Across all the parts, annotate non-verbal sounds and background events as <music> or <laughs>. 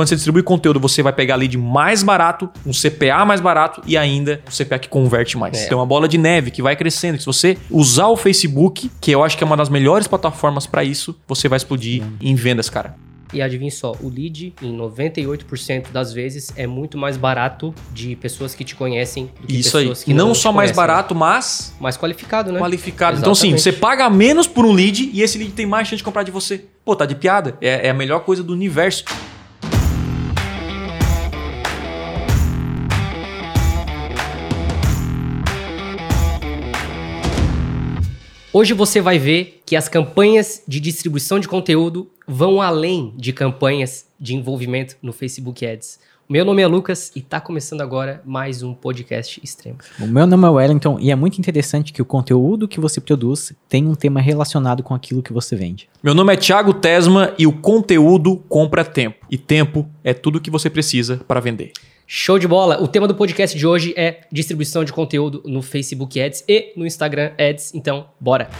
Quando você distribui conteúdo, você vai pegar lead mais barato, um CPA mais barato e ainda um CPA que converte mais. É. Tem uma bola de neve que vai crescendo. Se você usar o Facebook, que eu acho que é uma das melhores plataformas para isso, você vai explodir em vendas, cara. E adivinhe só, o lead, em 98% das vezes, é muito mais barato de pessoas que te conhecem do que Isso aí. pessoas que Não, não só mais barato, mas Mais qualificado, né? qualificado. Então, sim, Exatamente. você paga menos por um lead e esse lead tem mais chance de comprar de você. Pô, tá de piada. É, é a melhor coisa do universo. Hoje você vai ver que as campanhas de distribuição de conteúdo vão além de campanhas de envolvimento no Facebook Ads. Meu nome é Lucas e tá começando agora mais um podcast extremo. O meu nome é Wellington e é muito interessante que o conteúdo que você produz tem um tema relacionado com aquilo que você vende. Meu nome é Thiago Tesma e o conteúdo compra tempo. E tempo é tudo que você precisa para vender. Show de bola! O tema do podcast de hoje é distribuição de conteúdo no Facebook Ads e no Instagram Ads. Então, bora!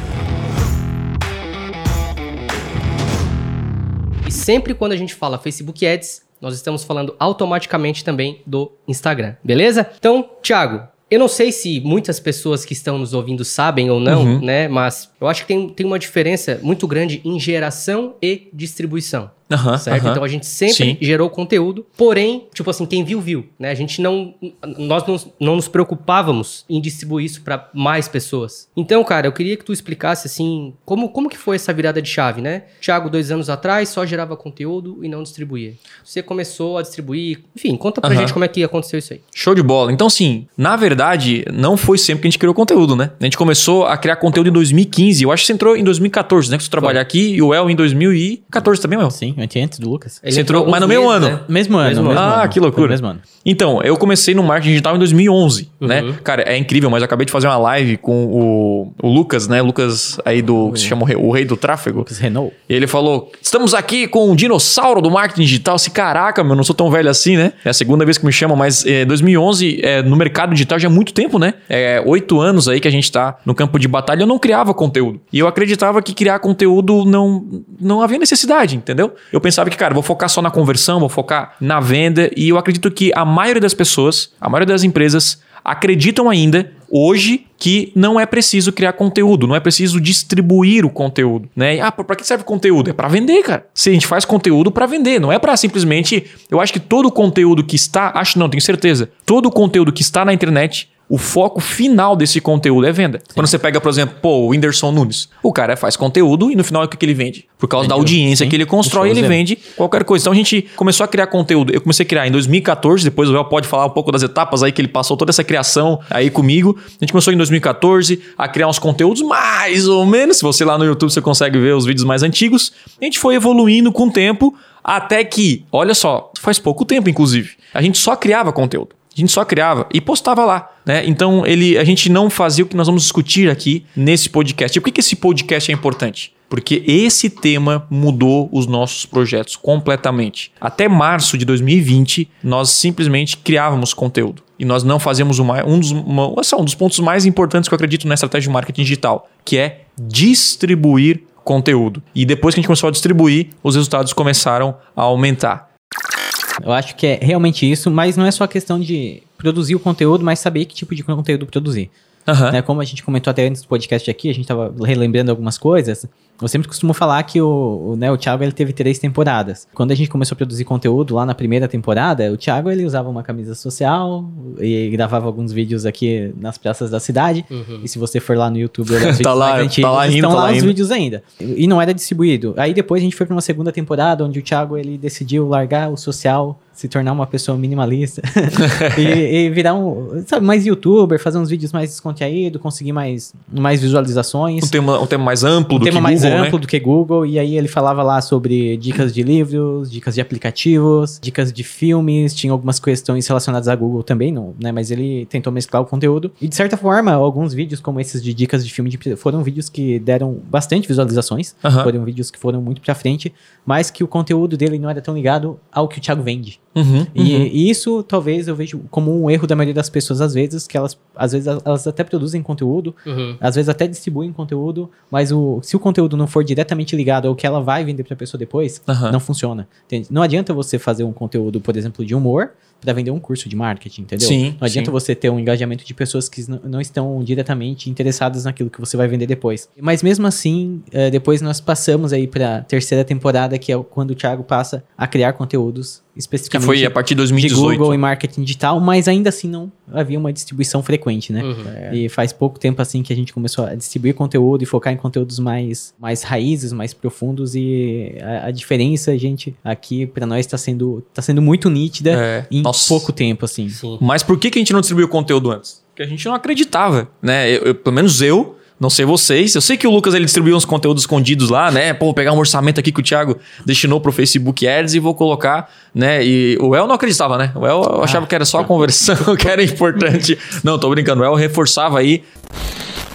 E sempre quando a gente fala Facebook Ads, nós estamos falando automaticamente também do Instagram, beleza? Então, Thiago, eu não sei se muitas pessoas que estão nos ouvindo sabem ou não, Uhum. né? Mas eu acho que tem, tem uma diferença muito grande em geração e distribuição. Aham, certo? Então a gente sempre Sim. gerou conteúdo, porém, tipo assim, quem viu, viu, né? A gente não. Nós não, não nos preocupávamos em distribuir isso para mais pessoas. Então, cara, eu queria que tu explicasse, assim, como, como que foi essa virada de chave, né? Thiago, dois anos atrás, só gerava conteúdo e não distribuía. Você começou a distribuir. Enfim, conta pra gente como é que aconteceu isso aí. Show de bola. Então, sim, na verdade, não foi sempre que a gente criou conteúdo, né? A gente começou a criar conteúdo em 2015. Eu acho que você entrou em 2014, né? Que você trabalhar aqui e o El em 2014 também, El. Sim, antes do Lucas. Ele Você entrou- alguns mas no mesmo meses, ano. né? Mesmo ano. Mesmo mesmo ano. Ah, ano. que loucura. Mesmo ano. Então, eu comecei no marketing digital em 2011, Uhum. né? Cara, é incrível, mas eu acabei de fazer uma live com o, o Lucas, né? Lucas aí do... que se chama o rei, o rei do tráfego. Lucas Renault. E ele falou: Estamos aqui com um dinossauro do marketing digital. Se caraca, meu, não sou tão velho assim, né? É a segunda vez que me chamam, mas é, 2011 é, no mercado digital já é muito tempo, né? É oito anos aí que a gente tá no campo de batalha. Eu não criava conteúdo. E eu acreditava que criar conteúdo não, não havia necessidade, entendeu? Eu pensava que, cara, vou focar só na conversão, vou focar na venda. E eu acredito que a maioria das pessoas, a maioria das empresas, acreditam ainda hoje que não é preciso criar conteúdo, não é preciso distribuir o conteúdo, né? Ah, para que serve conteúdo? É para vender, cara. Se a gente faz conteúdo para vender, não é para simplesmente, eu acho que todo o conteúdo que está, acho não, tenho certeza, todo o conteúdo que está na internet o foco final desse conteúdo é venda. Quando você pega, por exemplo, pô, o Whindersson Nunes. O cara faz conteúdo e no final o que, ele vende? Por causa da audiência Sim. que ele constrói, ele dele. vende qualquer coisa. Então a gente começou a criar conteúdo. Eu comecei a criar em 2014, depois o Léo pode falar um pouco das etapas aí que ele passou toda essa criação aí comigo. A gente começou em 2014 a criar uns conteúdos mais ou menos. Se você lá no YouTube você consegue ver os vídeos mais antigos. A gente foi evoluindo com o tempo até que, olha só, faz pouco tempo inclusive, a gente só criava conteúdo. A gente só criava e postava lá, né? Então ele, a gente não fazia o que nós vamos discutir aqui nesse podcast. E por que, que esse podcast é importante? Porque esse tema mudou os nossos projetos completamente. Até março de 2020, nós simplesmente criávamos conteúdo. E nós não fazíamos uma, um, dos, uma, assim, um dos pontos mais importantes que eu acredito na estratégia de marketing digital, que é distribuir conteúdo. E depois que a gente começou a distribuir, os resultados começaram a aumentar. Eu acho que é realmente isso, mas não é só questão de produzir o conteúdo, mas saber que tipo de conteúdo produzir. Aham. Né? Como a gente comentou até antes do podcast aqui, a gente tava relembrando algumas coisas. Eu sempre costumo falar que o, o, né, o Thiago ele teve três temporadas. Quando a gente começou a produzir conteúdo lá na primeira temporada, o Thiago ele usava uma camisa social e gravava alguns vídeos aqui nas praças da cidade. Uhum. E se você for lá no YouTube olhar os <laughs> Tá vídeos lá, mais tá antigos, lá estão tá lá lá os vídeos ainda. E não era distribuído. Aí depois a gente foi para uma segunda temporada onde o Thiago ele decidiu largar o social, se tornar uma pessoa minimalista <laughs> e, e virar um, sabe, mais youtuber, fazer uns vídeos mais descontraídos, conseguir mais, mais visualizações. Um tema, um tema mais amplo Um do tema que mais Google, amplo né? do que Google, e aí ele falava lá sobre dicas de livros, dicas de aplicativos, dicas de filmes, tinha algumas questões relacionadas a Google também, não, né? Mas ele tentou mesclar o conteúdo. E de certa forma, alguns vídeos como esses de dicas de filme de- foram vídeos que deram bastante visualizações, foram vídeos que foram muito pra frente, mas que o conteúdo dele não era tão ligado ao que o Thiago vende. Uhum, E, uhum. e isso talvez eu vejo como um erro da maioria das pessoas às vezes, que elas às vezes elas até produzem conteúdo, Uhum. às vezes até distribuem conteúdo, mas o, se o conteúdo não for diretamente ligado ao que ela vai vender para a pessoa depois, não funciona. Entende? Não adianta você fazer um conteúdo, por exemplo, de humor para vender um curso de marketing, entendeu? Sim, não adianta sim. você ter um engajamento de pessoas que não, não estão diretamente interessadas naquilo que você vai vender depois. Mas mesmo assim, eh, depois nós passamos aí para terceira temporada, que é quando o Thiago passa a criar conteúdos Que especificamente foi a partir de de 2018. Google e marketing digital, mas ainda assim não havia uma distribuição frequente, né? Uhum. E faz pouco tempo assim que a gente começou a distribuir conteúdo e focar em conteúdos mais, mais raízes, mais profundos e a, a diferença, gente, aqui pra nós tá sendo, tá sendo muito nítida É, em nossa. pouco tempo, assim. Sim. Mas por que, que a gente não distribuiu conteúdo antes? Porque a gente não acreditava, né? Eu- eu- pelo menos eu, não sei vocês. Eu sei que o Lucas ele distribuiu uns conteúdos escondidos lá, né? Pô, vou pegar um orçamento aqui que o Thiago destinou pro Facebook Ads e vou colocar, né? E o El não acreditava, né? O El achava que era só a conversão, <laughs> que era importante. Não, tô brincando. O El reforçava aí.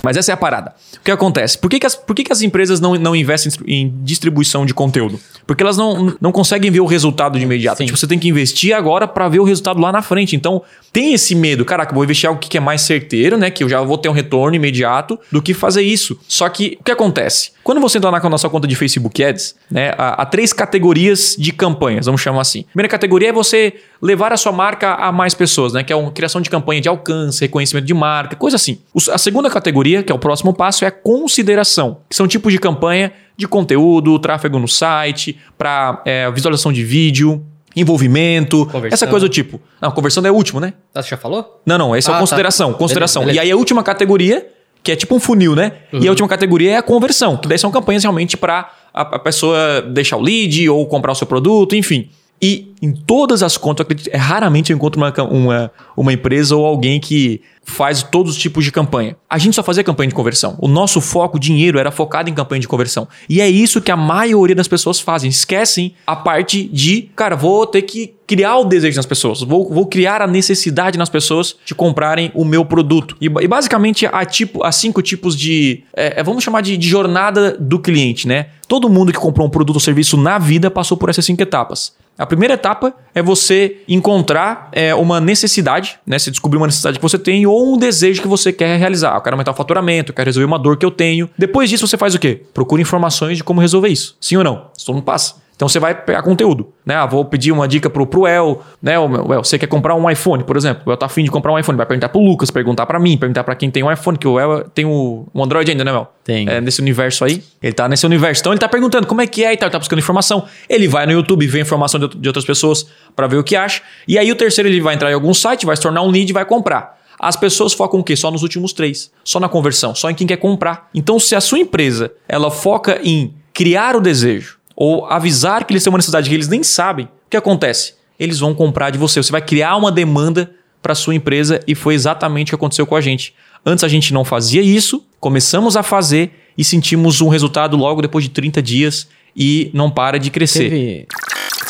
Mas essa é a parada. O que acontece? Por que, que, as, por que, que as empresas não, não investem em distribuição de conteúdo? Porque elas não, não conseguem ver o resultado de imediato. Sim. Tipo, você tem que investir agora para ver o resultado lá na frente. Então, tem esse medo. Caraca, vou investir algo que é mais certeiro, né? Que eu já vou ter um retorno imediato do que fazer isso. Só que o que acontece? Quando você entrar na nossa conta de Facebook Ads, né? Há, há três categorias de campanhas, vamos chamar assim. Primeira categoria é você levar a sua marca a mais pessoas, né? Que é uma criação de campanha de alcance, reconhecimento de marca, coisa assim. A segunda categoria, que é o próximo passo, é a consideração, que são tipos de campanha de conteúdo, tráfego no site, para visualização de vídeo, envolvimento, Conversão. essa coisa do tipo. Não, conversão é o último, né? Ah, Você já falou? Não, não, esse é Ah, o tá. consideração, consideração. Beleza, beleza. E aí a última categoria, que é tipo um funil, né? Uhum. E a última categoria é a conversão, que daí são campanhas realmente para a, a pessoa deixar o lead ou comprar o seu produto, enfim. E em todas as contas, eu acredito, é, raramente eu encontro uma, uma, uma empresa ou alguém que faz todos os tipos de campanha. A gente só fazia campanha de conversão. O nosso foco, dinheiro, era focado em campanha de conversão. E é isso que a maioria das pessoas fazem. Esquecem a parte de, cara, vou ter que criar o desejo nas pessoas. Vou, vou criar a necessidade nas pessoas de comprarem o meu produto. E, e basicamente há, tipo, há cinco tipos de. é, é, vamos chamar de, de jornada do cliente, né? Todo mundo que comprou um produto ou serviço na vida passou por essas cinco etapas. A primeira etapa é você encontrar é, uma necessidade, né? Você descobrir uma necessidade que você tem ou um desejo que você quer realizar. Eu quero aumentar o faturamento, eu quero resolver uma dor que eu tenho. Depois disso, você faz o quê? Procura informações de como resolver isso. Sim ou não? Isso mundo passa. Então você vai pegar conteúdo, né? Ah, vou pedir uma dica pro, pro El, né? O El, você quer comprar um iPhone, por exemplo. O El tá afim de comprar um iPhone, vai perguntar pro Lucas, perguntar pra mim, perguntar pra quem tem um iPhone, que o El tem o, um Android ainda, né, El? Tem. É, nesse universo aí. Ele tá nesse universo. Então ele tá perguntando como é que é e tal, ele tá buscando informação. Ele vai no YouTube ver informação de, de outras pessoas pra ver o que acha. E aí o terceiro ele vai entrar em algum site, vai se tornar um lead e vai comprar. As pessoas focam o quê? Só nos últimos três. Só na conversão, só em quem quer comprar. Então, se a sua empresa ela foca em criar o desejo ou avisar que eles têm uma necessidade que eles nem sabem, o que acontece? Eles vão comprar de você. Você vai criar uma demanda para sua empresa e foi exatamente o que aconteceu com a gente. Antes a gente não fazia isso, começamos a fazer e sentimos um resultado logo depois de 30 dias e não para de crescer. Teve,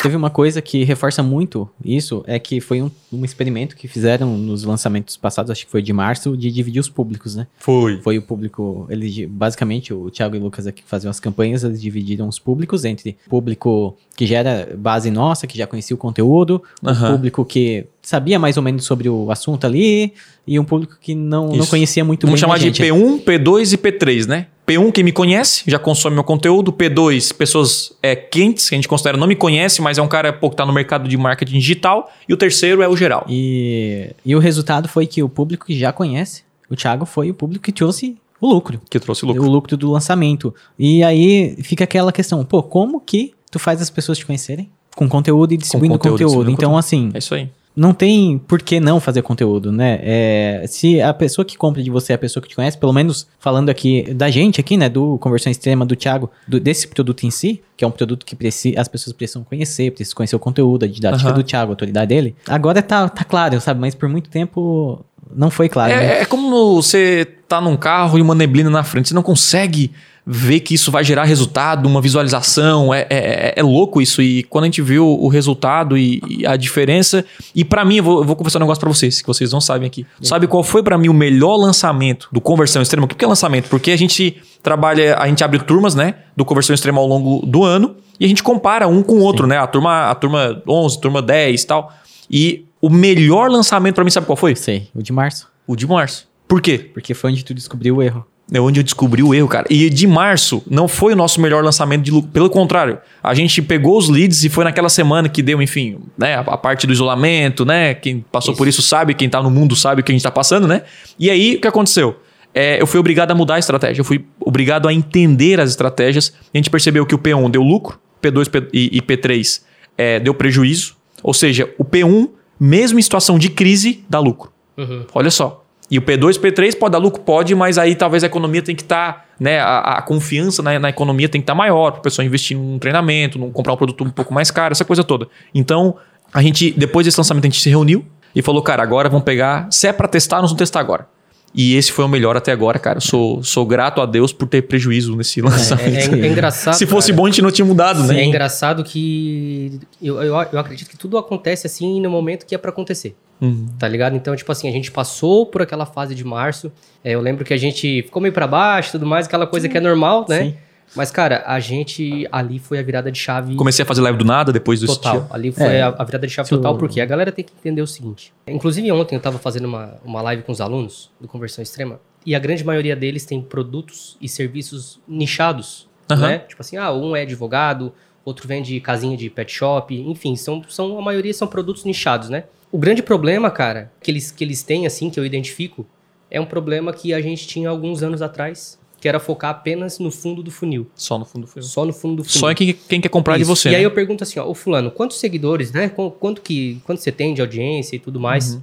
teve uma coisa que reforça muito isso, é que foi um, um experimento que fizeram nos lançamentos passados, acho que foi de março, de dividir os públicos, né? Foi. Foi o público, eles basicamente o Thiago e o Lucas aqui faziam as campanhas, eles dividiram os públicos entre público que já era base nossa, que já conhecia o conteúdo, Aham. público que sabia mais ou menos sobre o assunto ali e um público que não, não conhecia muito Vamos bem chamar a de gente. P1, P2 e P3, né? P1, quem me conhece, já consome meu conteúdo. P2, pessoas é, quentes, que a gente considera não me conhece, mas é um cara pô, que tá no mercado de marketing digital. E o terceiro é o geral. E, e o resultado foi que o público que já conhece, o Thiago foi o público que trouxe o lucro. Que trouxe o O lucro. lucro do lançamento. E aí fica aquela questão, pô, como que tu faz as pessoas te conhecerem? Com conteúdo e distribuindo conteúdo, conteúdo. distribuindo Então, assim, É isso aí. Não tem por que não fazer conteúdo, né? É, se a pessoa que compra de você é a pessoa que te conhece, pelo menos falando aqui da gente aqui, né? Do Conversão Extrema, do Thiago, do- desse produto em si, que é um produto que preci- as pessoas precisam conhecer, precisam conhecer o conteúdo, a didática Aham. do Thiago, a autoridade dele. Agora tá, tá claro, sabe? Mas por muito tempo não foi claro, né? É, é como você tá num carro e uma neblina na frente. Você não consegue ver que isso vai gerar resultado, uma visualização. É, é, é louco isso. E quando a gente viu o resultado e, e a diferença. E pra mim, eu vou, eu vou confessar um negócio pra vocês, que vocês não sabem aqui. Sabe qual foi pra mim o melhor lançamento do Conversão Extrema? Por que é lançamento? Porque a gente trabalha, a gente abre turmas, né? Do Conversão Extrema ao longo do ano. E a gente compara um com o outro, né? A turma, a turma 11, turma 10 e tal. E o melhor lançamento pra mim, sabe qual foi? Sei, o de março. O de março. Por quê? Porque foi onde tu descobriu o erro. É onde eu descobri o erro, cara. E de março não foi o nosso melhor lançamento de lucro. Pelo contrário, a gente pegou os leads e foi naquela semana que deu, enfim, né? A, a parte do isolamento, né? Quem passou Isso. por isso sabe, quem tá no mundo sabe o que a gente tá passando, né? E aí, o que aconteceu? É, eu fui obrigado a mudar a estratégia. Eu fui obrigado a entender as estratégias. A gente percebeu que o P1 deu lucro, P2 P- e, e P3 é, deu prejuízo. Ou seja, o P1, mesmo em situação de crise, dá lucro. Uhum. Olha só. E o P2, P3 pode dar lucro? Pode, mas aí talvez a economia tem que estar, né? A, a confiança na, na economia tem que estar maior para a pessoa investir num treinamento, num comprar um produto um pouco mais caro, essa coisa toda. Então, a gente, depois desse lançamento, a gente se reuniu e falou, cara, agora vamos pegar. Se é para testar, nós vamos testar agora. E esse foi o melhor até agora, cara. Sou, sou grato a Deus por ter prejuízo nesse <laughs> É, lançamento. é- é engraçado. Se fosse cara. bom, a gente não tinha mudado, né? É engraçado que eu, eu, eu acredito que tudo acontece assim no momento que é pra acontecer. Uhum. Tá ligado? Então, tipo assim, a gente passou por aquela fase de março. É, eu lembro que a gente ficou meio pra baixo e tudo mais, aquela coisa que é normal, né? Sim. Mas, cara, a gente ali foi a virada de chave Comecei a fazer live do nada depois do total. Ali foi É. a, virada de chave total, porque a galera tem que entender o seguinte. Inclusive, ontem eu tava fazendo uma, uma live com os alunos do Conversão Extrema, e a grande maioria deles tem produtos e serviços nichados, Aham. né? Tipo assim, ah, um é advogado, outro vende casinha de pet shop, enfim, são, são, a maioria são produtos nichados, né? O grande problema, cara, que eles, que eles têm, assim, que eu identifico, é um problema que a gente tinha alguns anos atrás, que era focar apenas no fundo do funil. Só no fundo foi. Só no fundo do funil. Só em quem, quem quer comprar de Isso. você. E aí né? eu pergunto assim, ó, ô fulano, quantos seguidores, né? Qu- Quanto que quanto você tem de audiência e tudo mais? Uhum.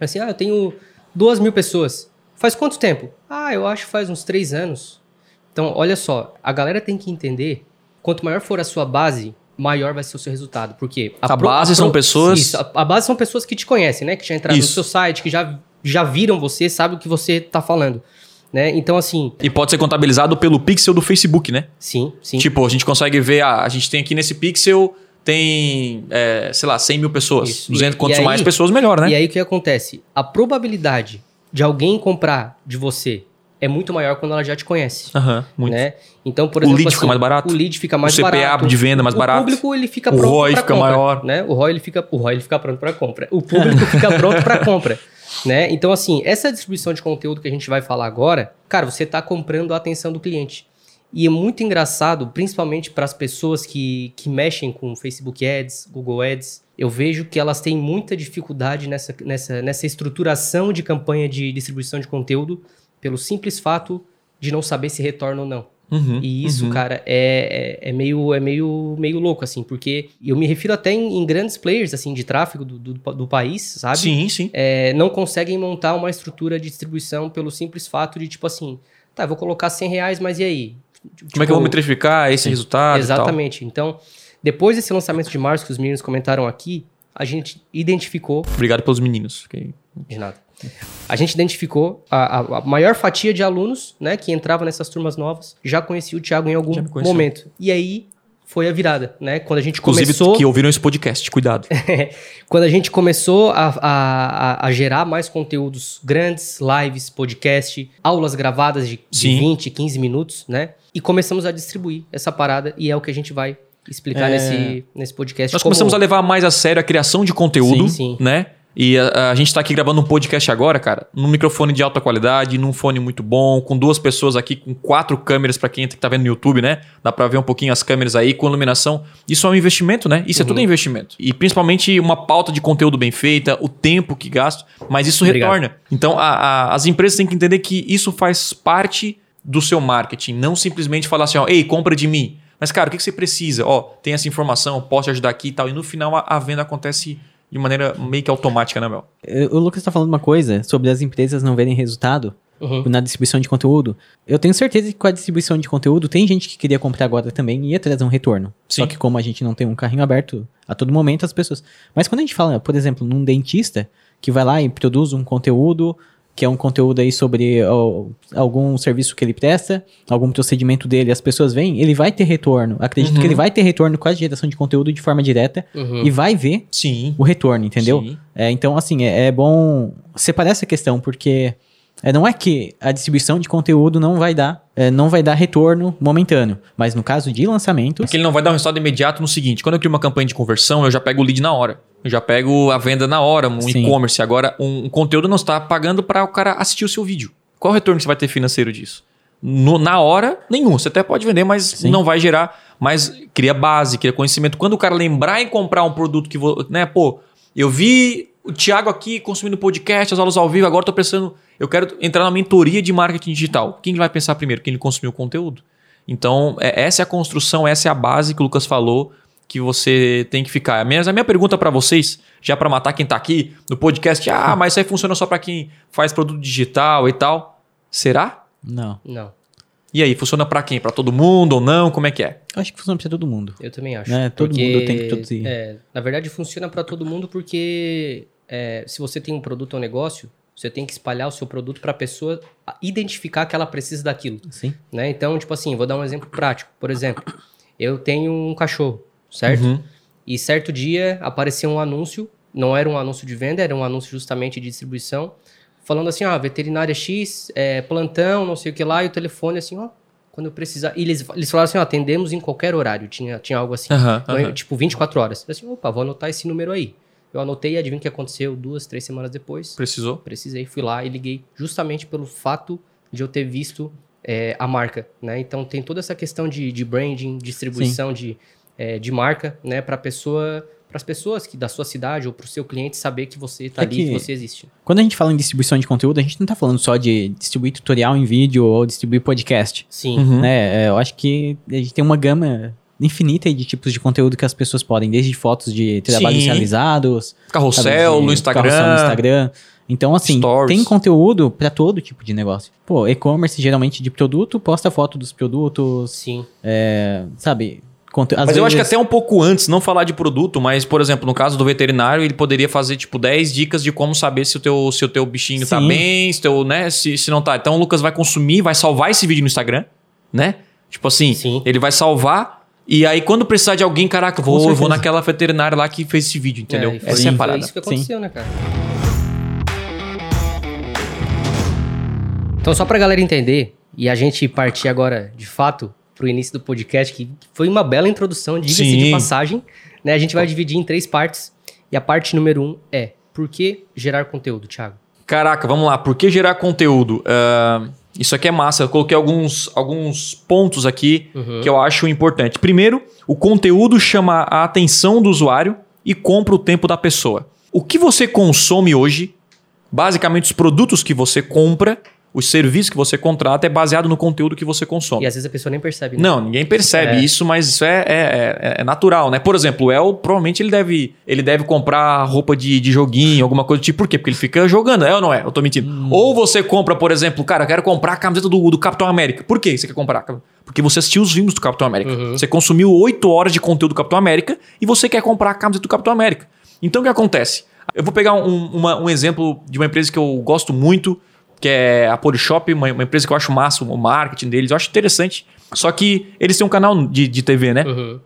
Assim, ah, eu tenho duas mil pessoas. Faz quanto tempo? Ah, eu acho que faz uns três anos. Então, olha só, a galera tem que entender, quanto maior for a sua base, maior vai ser o seu resultado. Porque A base são pessoas- Isso, a, a base são pessoas que te conhecem, né? Que já entraram Isso. no seu site, que já, já viram você, sabem o que você tá falando. Né? Então, assim, E pode ser contabilizado pelo pixel do Facebook, né? sim, sim. Tipo, a gente consegue ver, ah, a gente tem aqui nesse pixel, tem, é, sei lá, 100 mil pessoas. Isso. 200, E- quanto mais pessoas, melhor, né? E aí o que acontece? A probabilidade de alguém comprar de você é muito maior quando ela já te conhece. Aham, muito. Né? Então, por O exemplo, lead fica mais barato? O lead fica mais O CPA barato. de venda mais o barato? público ele fica O pronto ROI pra fica compra, maior. né? O ROI ele fica, o ROI ele fica pronto para compra. O público <laughs> fica pronto para compra, né? Então assim, essa distribuição de conteúdo que a gente vai falar agora, cara, você está comprando a atenção do cliente. E é muito engraçado, principalmente para as pessoas que, que mexem com Facebook Ads, Google Ads. Eu vejo que elas têm muita dificuldade nessa, nessa, nessa estruturação de campanha de distribuição de conteúdo, pelo simples fato de não saber se retorna ou não. Uhum, E isso, uhum. cara, é, é, é meio, é meio, meio louco, assim, porque eu me refiro até em, em grandes players, assim, de tráfego do, do, do país, sabe? Sim, sim. É, não conseguem montar uma estrutura de distribuição pelo simples fato de, tipo assim, tá, eu vou colocar 100 reais, mas e aí? Como é que eu vou metrificar esse resultado? e tal? Exatamente. Então, depois desse lançamento de março que os meninos comentaram aqui, a gente identificou Obrigado pelos meninos. ok? de nada. A gente identificou a, a- maior fatia de alunos, né, que entrava nessas turmas novas, já conhecia o Thiago em algum momento. E aí foi a virada, né? Quando a gente Inclusive, começou, que ouviram esse podcast, cuidado. <laughs> quando a gente começou a, a, a- a gerar mais conteúdos grandes, lives, podcast, aulas gravadas de, de Sim. 20, 15 minutos, né? E começamos a distribuir essa parada e é o que a gente vai explicar É. nesse, nesse podcast. Nós como- começamos a levar mais a sério a criação de conteúdo, Sim, sim. né? E a, a gente tá aqui gravando um podcast agora, cara, num microfone de alta qualidade, num fone muito bom, com duas pessoas aqui, com quatro câmeras pra quem tá vendo no YouTube, né? Dá pra ver um pouquinho as câmeras aí, com iluminação. Isso é um investimento, né? Isso é Uhum. tudo investimento. E principalmente uma pauta de conteúdo bem feita, o tempo que gasto, mas isso Obrigado. retorna. Então a- a- as empresas têm que entender que isso faz parte do seu marketing, não simplesmente falar assim, ó, ei, compra de mim. Mas, cara, o que que você precisa? Ó, tem essa informação, posso te ajudar aqui e tal. E no final a, a venda acontece de maneira meio que automática, né, Mel? O Lucas tá falando uma coisa sobre as empresas não verem resultado Uhum. na distribuição de conteúdo. Eu tenho certeza que com a distribuição de conteúdo tem gente que queria comprar agora também e ia trazer um retorno. Só Sim. que como a gente não tem um carrinho aberto a todo momento, as pessoas. Mas quando a gente fala, por exemplo, num dentista que vai lá e produz um conteúdo que é um conteúdo aí sobre ó, algum serviço que ele presta, algum procedimento dele, as pessoas veem, ele vai ter retorno. Acredito Uhum. que ele vai ter retorno com a geração de conteúdo de forma direta Uhum. e vai ver Sim. o retorno, entendeu? É, então, assim, é, é bom separar essa questão, porque é, não é que a distribuição de conteúdo não vai dar, é, não vai dar retorno momentâneo. Mas no caso de lançamentos, Porque ele não vai dar um resultado imediato no seguinte: quando eu crio uma campanha de conversão, eu já pego o lead na hora. Eu já pego a venda na hora, um e-commerce. Agora, um, um conteúdo não está pagando para o cara assistir o seu vídeo. Qual o retorno que você vai ter financeiro disso? No- na hora, nenhum. Você até pode vender, mas Sim. não vai gerar. Mas cria base, cria conhecimento. Quando o cara lembrar em comprar um produto que, vo- né, pô, eu vi o Thiago aqui consumindo podcast, as aulas ao vivo, agora tô pensando, eu quero entrar na mentoria de marketing digital. Quem vai pensar primeiro? Quem consumiu o conteúdo. Então, é- essa é a construção, essa é a base que o Lucas falou que você tem que ficar. Mas a minha pergunta para vocês, já para matar quem tá aqui no podcast, ah, mas isso aí funciona só para quem faz produto digital e tal. Será? Não. Não, E aí, funciona para quem? Para todo mundo ou não? Como é que é? Eu acho que funciona pra todo mundo. eu também acho. Né, todo mundo tem que produzir. é, na verdade, funciona para todo mundo porque é, se você tem um produto ou um negócio, você tem que espalhar o seu produto para a pessoa identificar que ela precisa daquilo. Sim. né? Então, tipo assim, vou dar um exemplo prático. Por exemplo, eu tenho um cachorro, certo? Uhum. E certo dia apareceu um anúncio, não era um anúncio de venda, era um anúncio justamente de distribuição, falando assim, ó, veterinária X, é, plantão, não sei o que lá, e o telefone assim, ó, quando eu precisar. E eles, eles falaram assim, ó, atendemos em qualquer horário, tinha, tinha algo assim. Então, aham. Tipo, 24 horas. Eu assim, opa, vou anotar esse número aí. Eu anotei e adivinha o que aconteceu duas, três semanas depois. Precisou? Precisei, fui lá e liguei justamente pelo fato de eu ter visto é, a marca, né? Então tem toda essa questão de, de branding, distribuição de, é, de marca, né? Para pessoa, para as pessoas que da sua cidade ou para o seu cliente saber que você está É ali, que- que você existe. Quando a gente fala em distribuição de conteúdo, a gente não tá falando só de distribuir tutorial em vídeo ou distribuir podcast. Sim. Uhum. Né? É, eu acho que a gente tem uma gama infinita aí de tipos de conteúdo que as pessoas podem, desde fotos de trabalhos Sim. realizados, sabe, Carrossel de no Instagram. carrossel no Instagram. Então, assim, Stories. tem conteúdo pra todo tipo de negócio. Pô, e-commerce geralmente de produto, posta foto dos produtos, Sim. é, sabe? Conte- Mas eu acho que vezes- até um pouco antes, não falar de produto, mas, por exemplo, no caso do veterinário, ele poderia fazer, tipo, 10 dicas de como saber se o teu, se o teu bichinho tá Sim. bem, se, teu, né, se, se não tá. Então o Lucas vai consumir, vai salvar esse vídeo no Instagram, né? Tipo assim, Sim. ele vai salvar. E aí, quando precisar de alguém, caraca, vou, vou naquela veterinária lá que fez esse vídeo, entendeu? É, e foi, Essa é a foi parada. isso que Sim. aconteceu, né, cara? Então, só pra galera entender, e a gente partir agora, de fato, pro início do podcast, que foi uma bela introdução, diga-se Sim. de passagem, né? A gente vai dividir em três partes. E a parte número um é por que gerar conteúdo, Thiago? Caraca, vamos lá. Por que gerar conteúdo? Ah, isso aqui é massa. Eu coloquei alguns, alguns pontos aqui Uhum. que eu acho importante. Primeiro, o conteúdo chama a atenção do usuário e compra o tempo da pessoa. O que você consome hoje, basicamente os produtos que você compra, os serviços que você contrata, é baseado no conteúdo que você consome. E às vezes a pessoa nem percebe, né? Não, ninguém percebe É. isso, mas isso é, é, é- é natural, né? Por exemplo, o El, provavelmente ele deve, ele deve comprar roupa de, de joguinho, alguma coisa do tipo. Por quê? Porque ele fica jogando, é ou não é? Eu tô mentindo. Ou você compra, por exemplo, cara, eu quero comprar a camiseta do, do Capitão América. Por que você quer comprar? Porque você assistiu os filmes do Capitão América. Uhum. Você consumiu oito horas de conteúdo do Capitão América e você quer comprar a camiseta do Capitão América. Então o que acontece? Eu vou pegar um, uma- um exemplo de uma empresa que eu gosto muito, que é a Polishop, uma, uma empresa que eu acho massa, o marketing deles, eu acho interessante. Só que eles têm um canal de, de TV, né? Uhum.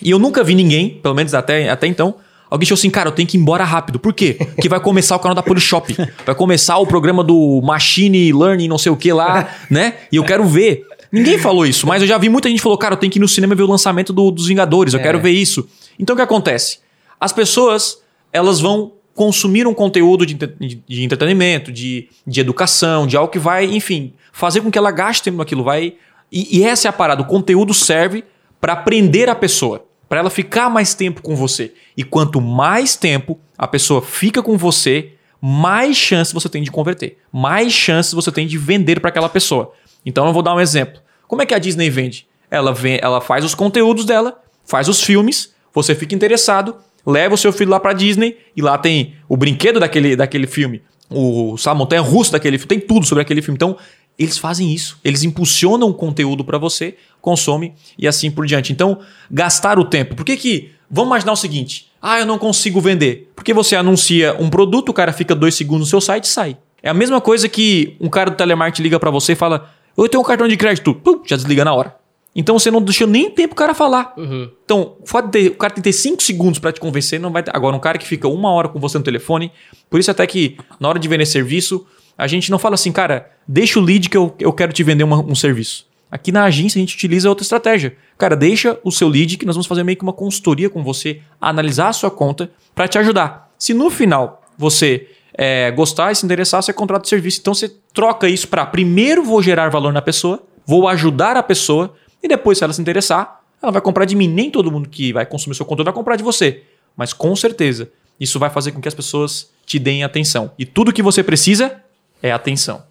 E eu nunca vi ninguém, pelo menos até, até então, alguém achou assim, cara, eu tenho que ir embora rápido. Por quê? Porque vai começar o canal da Polishop. Vai começar o programa do Machine Learning, não sei o que lá, <laughs> né? E eu quero ver. Ninguém falou isso, mas eu já vi muita gente falou, cara, eu tenho que ir no cinema ver o lançamento do- dos Vingadores, eu É. quero ver isso. Então o que acontece? As pessoas, elas vão consumir um conteúdo de, de- entretenimento, de, de educação, de algo que vai, enfim, fazer com que ela gaste tempo naquilo. Vai, e, e essa é a parada. O conteúdo serve para aprender a pessoa, para ela ficar mais tempo com você. E quanto mais tempo a pessoa fica com você, mais chance você tem de converter, mais chances você tem de vender para aquela pessoa. Então eu vou dar um exemplo. Como é que a Disney vende? Ela, vem, ela faz os conteúdos dela, faz os filmes, você fica interessado, leva o seu filho lá pra Disney e lá tem o brinquedo daquele, daquele filme, o sabe, montanha russa daquele filme, tem tudo sobre aquele filme. Então, eles fazem isso, eles impulsionam o conteúdo pra você, consome e assim por diante. Então, gastar o tempo. Por que que vamos imaginar o seguinte? Ah, eu não consigo vender. Porque você anuncia um produto, o cara fica dois segundos no seu site e sai. É a mesma coisa que um cara do telemarketing liga pra você e fala: "Eu tenho um cartão de crédito", Pum, já desliga na hora. Então você não deixou nem tempo o cara falar. Uhum. Então, o fato de o cara tem que ter 5 segundos pra te convencer, não vai ter. Agora, um cara que fica uma hora com você no telefone, por isso até que na hora de vender serviço, a gente não fala assim, cara, deixa o lead que eu, eu quero te vender uma- um serviço. Aqui na agência a gente utiliza outra estratégia. Cara, deixa o seu lead que nós vamos fazer meio que uma consultoria com você, analisar a sua conta para te ajudar. Se no final você é, gostar e se interessar, você contrata o serviço. Então você troca isso para primeiro vou gerar valor na pessoa, vou ajudar a pessoa e depois, se ela se interessar, ela vai comprar de mim. Nem todo mundo que vai consumir seu conteúdo vai comprar de você. Mas com certeza, isso vai fazer com que as pessoas te deem atenção. E tudo que você precisa é atenção.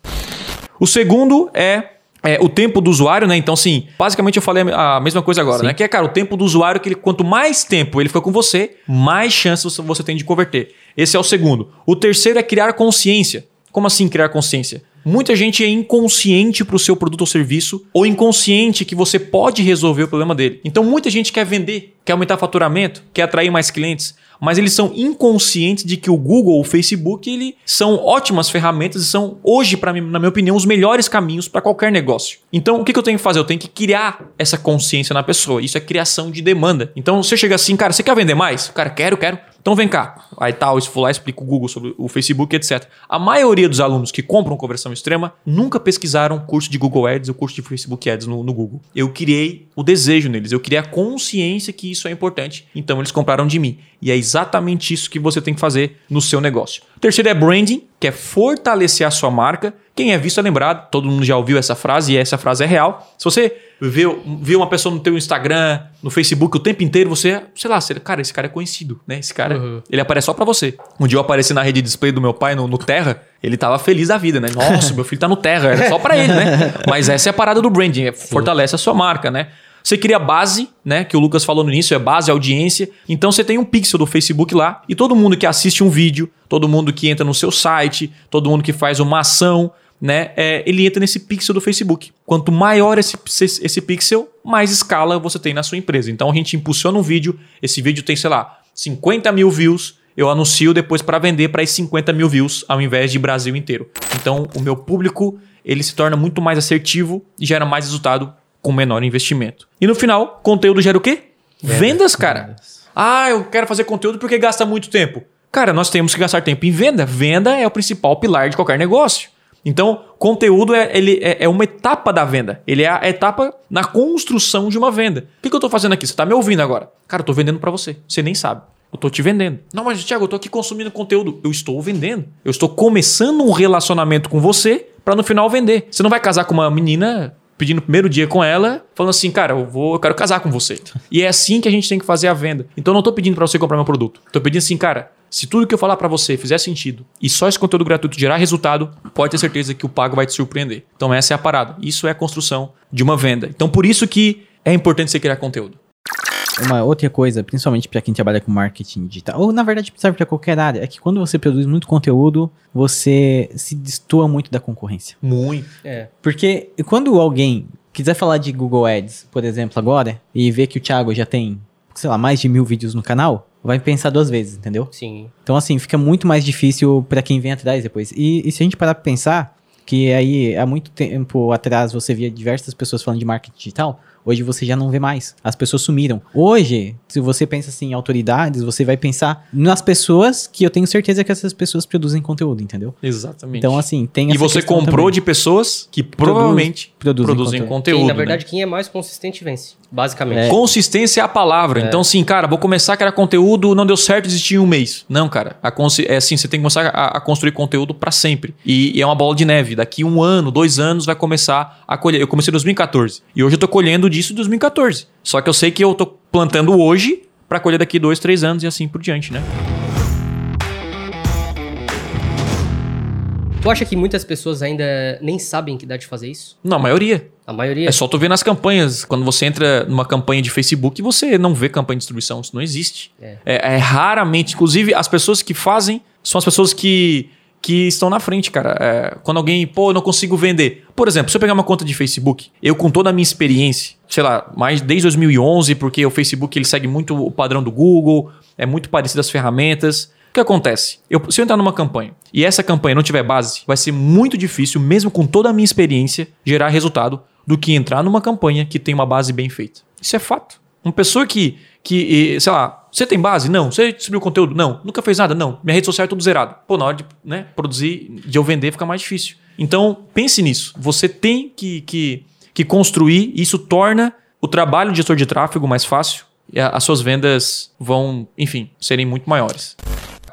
O segundo é, é o tempo do usuário, né? Então, sim, basicamente eu falei a mesma coisa agora, Sim. né? Que é, cara, o tempo do usuário, que ele, quanto mais tempo ele fica com você, mais chances você tem de converter. Esse é o segundo. O terceiro é criar consciência. Como assim criar consciência? Muita gente é inconsciente para o seu produto ou serviço, ou inconsciente que você pode resolver o problema dele. Então, muita gente quer vender, quer aumentar faturamento, quer atrair mais clientes, mas eles são inconscientes de que o Google o Facebook ele são ótimas ferramentas e são, hoje, mim, na minha opinião, os melhores caminhos para qualquer negócio. Então, o que, que eu tenho que fazer? Eu tenho que criar essa consciência na pessoa. Isso é criação de demanda. Então, você chega assim, cara, você quer vender mais? Cara, quero, quero. Então vem cá. Aí tal, isso vou lá, explico o Google sobre o Facebook, etc. A maioria dos alunos que compram conversão extrema nunca pesquisaram curso de Google Ads ou curso de Facebook Ads no, no Google. Eu criei o desejo neles, eu criei a consciência que isso é importante. Então eles compraram de mim. E é exatamente isso que você tem que fazer no seu negócio. O terceiro é branding, que é fortalecer a sua marca. Quem é visto é lembrado, todo mundo já ouviu essa frase e essa frase é real. Se você vê, vê uma pessoa no teu Instagram, no Facebook o tempo inteiro, você, sei lá, você, cara, esse cara é conhecido, né? Esse cara, Uhum. ele aparece só pra você. Um dia eu apareci na rede de display do meu pai no, no Terra, ele tava feliz da vida, né? Nossa, <laughs> meu filho tá no Terra, era só pra ele, né? Mas essa é a parada do branding, é, fortalece a sua marca, né? Você cria base, né? Que o Lucas falou no início, é base, audiência. Então você tem um pixel do Facebook lá e todo mundo que assiste um vídeo, todo mundo que entra no seu site, todo mundo que faz uma ação, né? é, ele entra nesse pixel do Facebook. Quanto maior esse, esse, pixel, mais escala você tem na sua empresa. Então a gente impulsiona um vídeo, esse vídeo tem, sei lá, 50 mil views. Eu anuncio depois para vender para esses 50 mil views, ao invés de Brasil inteiro. Então, o meu público ele se torna muito mais assertivo e gera mais resultado com menor investimento. E no final, conteúdo gera o quê? Vendas, cara. Ah, eu quero fazer conteúdo porque gasta muito tempo. Cara, nós temos que gastar tempo em venda. Venda é o principal pilar de qualquer negócio. Então, conteúdo é, ele é, é uma etapa da venda. Ele é a etapa na construção de uma venda. O que, que eu estou fazendo aqui? Você está me ouvindo agora? Cara, eu estou vendendo para você. Você nem sabe. Eu estou te vendendo. Não, mas Thiago, eu estou aqui consumindo conteúdo. Eu estou vendendo. Eu estou começando um relacionamento com você para no final vender. Você não vai casar com uma menina pedindo o primeiro dia com ela, falando assim, cara, eu vou, eu quero casar com você. E é assim que a gente tem que fazer a venda. Então eu não tô pedindo para você comprar meu produto. Tô pedindo assim, cara, se tudo que eu falar para você fizer sentido e só esse conteúdo gratuito gerar resultado, pode ter certeza que o pago vai te surpreender. Então essa é a parada. Isso é a construção de uma venda. Então por isso que é importante você criar conteúdo. Uma outra coisa, principalmente para quem trabalha com marketing digital, ou na verdade serve para qualquer área, é que quando você produz muito conteúdo, você se destoa muito da concorrência. Muito. É. Porque quando alguém quiser falar de Google Ads, por exemplo, agora, e ver que o Thiago já tem, sei lá, mais de mil vídeos no canal, vai pensar duas vezes, entendeu? Sim. Então, assim, fica muito mais difícil para quem vem atrás depois. E, e se a gente parar pra pensar, que aí há muito tempo atrás você via diversas pessoas falando de marketing digital, hoje você já não vê mais. As pessoas sumiram. Hoje, se você pensa assim em autoridades, você vai pensar nas pessoas que eu tenho certeza que essas pessoas produzem conteúdo, entendeu? Exatamente. Então, assim, tem e você comprou também. de pessoas que provavelmente produzem produzem, conteúdo. conteúdo. Quem, na né? verdade, quem é mais consistente vence. Basicamente. É. Consistência é a palavra. Então, assim, cara, vou começar a criar conteúdo, não deu certo, desisti em um mês. Não, cara. A é assim, você tem que começar a, a construir conteúdo para sempre. E, e é uma bola de neve. Daqui um ano, dois anos, vai começar a colher. Eu comecei em 2014. E hoje eu tô colhendo disso em 2014. Só que eu sei que eu tô plantando hoje para colher daqui dois, três anos e assim por diante, né? Tu acha que muitas pessoas ainda nem sabem que dá de fazer isso? Não, a maioria. A maioria. É só tu ver nas campanhas. Quando você entra numa campanha de Facebook, você não vê campanha de distribuição. Isso não existe. É. É, é raramente. Inclusive, as pessoas que fazem são as pessoas que, que estão na frente, cara. É, quando alguém, pô, eu não consigo vender. Por exemplo, se eu pegar uma conta de Facebook, eu com toda a minha experiência, sei lá, mais desde 2011, porque o Facebook ele segue muito o padrão do Google, é muito parecido as ferramentas. Que acontece? Eu, se eu entrar numa campanha e essa campanha não tiver base, vai ser muito difícil, mesmo com toda a minha experiência, gerar resultado do que entrar numa campanha que tem uma base bem feita. Isso é fato. Uma pessoa que, que sei lá, você tem base? Não. Você distribuiu conteúdo? Não. Nunca fez nada? Não. Minha rede social é tudo zerado. Pô, na hora de né, produzir, de eu vender, fica mais difícil. Então, pense nisso. Você tem que, que, que construir, isso torna o trabalho de gestor de tráfego mais fácil e as suas vendas vão, enfim, serem muito maiores.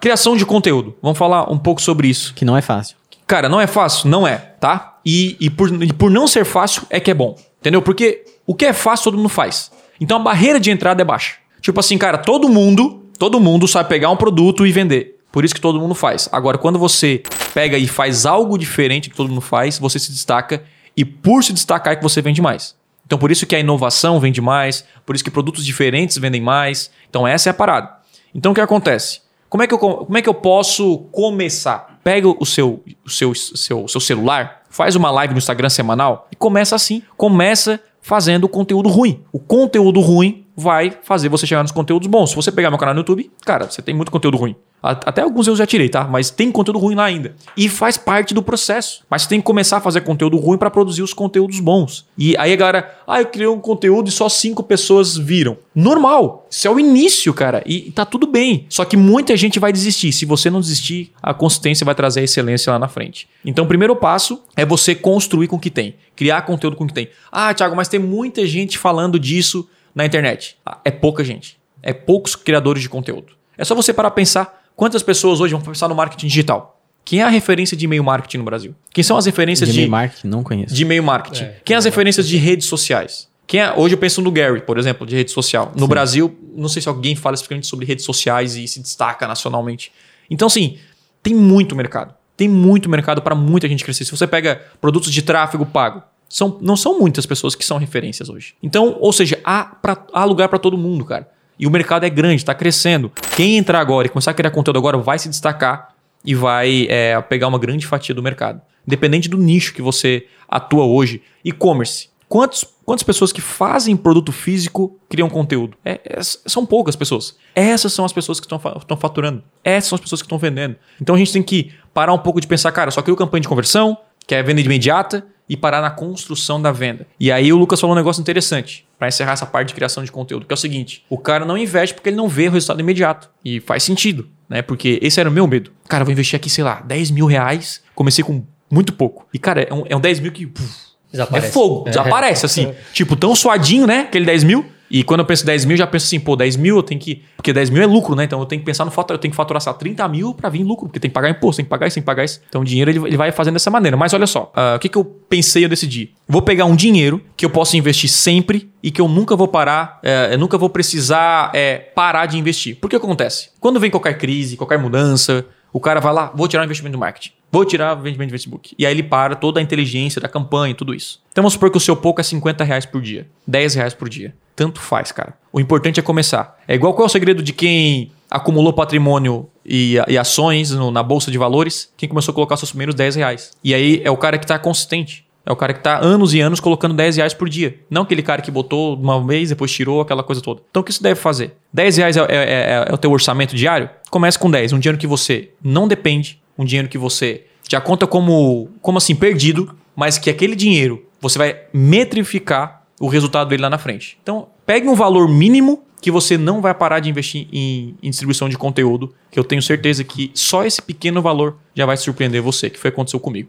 Criação de conteúdo. Vamos falar um pouco sobre isso. Que não é fácil. Cara, não é fácil? Não é, tá? E, e, por, e por não ser fácil é que é bom. Entendeu? Porque o que é fácil todo mundo faz. Então a barreira de entrada é baixa. Tipo assim, cara, todo mundo, todo mundo sabe pegar um produto e vender. Por isso que todo mundo faz. Agora, quando você pega e faz algo diferente que todo mundo faz, você se destaca e por se destacar é que você vende mais. Então por isso que a inovação vende mais, por isso que produtos diferentes vendem mais. Então essa é a parada. Então o que acontece? Como é que eu, co- como é que eu posso começar? Pega o seu, o seu, seu, seu celular, faz uma live no Instagram semanal e começa assim. Começa fazendo conteúdo ruim. O conteúdo ruim vai fazer você chegar nos conteúdos bons. Se você pegar meu canal no YouTube, cara, você tem muito conteúdo ruim. Até alguns eu já tirei, tá? Mas tem conteúdo ruim lá ainda. E faz parte do processo. Mas você tem que começar a fazer conteúdo ruim para produzir os conteúdos bons. E aí a galera, ah, eu criei um conteúdo e só cinco pessoas viram. Normal. Isso é o início, cara. E tá tudo bem. Só que muita gente vai desistir. Se você não desistir, a consistência vai trazer a excelência lá na frente. Então, o primeiro passo é você construir com o que tem. Criar conteúdo com o que tem. Ah, Thiago, mas tem muita gente falando disso na internet. É pouca gente. É poucos criadores de conteúdo. É só você parar pra pensar quantas pessoas hoje vão pensar no marketing digital. Quem é a referência de e-mail marketing no Brasil? Quem são as referências De de, e-mail marketing, não conheço. de e-mail marketing? É, Quem é as referências de redes sociais? Quem é, hoje eu penso no Gary, por exemplo, de rede social. No Brasil, não sei se alguém fala especificamente sobre redes sociais e se destaca nacionalmente. Então, assim, tem muito mercado. Tem muito mercado para muita gente crescer. Se você pega produtos de tráfego pago, são, não são muitas pessoas que são referências hoje. Então, ou seja, há, pra- há lugar para todo mundo, cara. E o mercado é grande, está crescendo. Quem entrar agora e começar a criar conteúdo agora vai se destacar e vai é, pegar uma grande fatia do mercado. Independente do nicho que você atua hoje. E-commerce. Quantos, quantas pessoas que fazem produto físico criam conteúdo? É- é- são poucas pessoas. Essas são as pessoas que estão fa- estão faturando. Essas são as pessoas que estão vendendo. Então a gente tem que parar um pouco de pensar, cara, só crio campanha de conversão, que é venda imediata, e parar na construção da venda. E aí o Lucas falou um negócio interessante para encerrar essa parte de criação de conteúdo, que é o seguinte: o cara não investe porque ele não vê o resultado imediato. E faz sentido, né? Porque esse era o meu medo. Cara, eu vou investir aqui, sei lá, 10 mil reais. Comecei com muito pouco. E, cara, é um, é um 10 mil que. puf. É fogo, desaparece, assim. Tipo, tão suadinho, né? Aquele 10 mil. E quando eu penso 10 mil, já penso assim, pô, 10 mil eu tenho que. Porque 10 mil é lucro, né? Então eu tenho que pensar no fato, eu tenho que faturar, lá, 30 mil pra vir lucro, porque tem que pagar imposto, tem que pagar isso, tem que pagar isso. Então o dinheiro ele, vai fazendo dessa maneira. Mas olha só, ah, o que, que eu pensei, eu decidi. Vou pegar um dinheiro que eu posso investir sempre e que eu nunca vou parar, eh, eu nunca vou precisar eh, parar de investir. Por que acontece? Quando vem qualquer crise, qualquer mudança, o cara vai lá, vou tirar o investimento do marketing. Vou tirar o investimento do Facebook. E aí ele para toda a inteligência da campanha e tudo isso. Então vamos supor que o seu pouco é 50 reais por dia. 10 reais por dia. Tanto faz, cara. O importante é começar. É igual qual é o segredo de quem acumulou patrimônio e, e ações no- na bolsa de valores, quem começou a colocar seus primeiros 10 reais. E aí é o cara que tá consistente. É o cara que tá anos e anos colocando 10 reais por dia. Não aquele cara que botou uma vez, depois tirou aquela coisa toda. Então o que você deve fazer? 10 reais é, é- é- é o teu orçamento diário? Comece com 10. Um dinheiro que você não depende, um dinheiro que você já conta como, como assim, perdido, mas que aquele dinheiro você vai metrificar o resultado dele lá na frente. Então, pegue um valor mínimo que você não vai parar de investir em, em distribuição de conteúdo, que eu tenho certeza que só esse pequeno valor já vai surpreender você, que foi o que aconteceu comigo.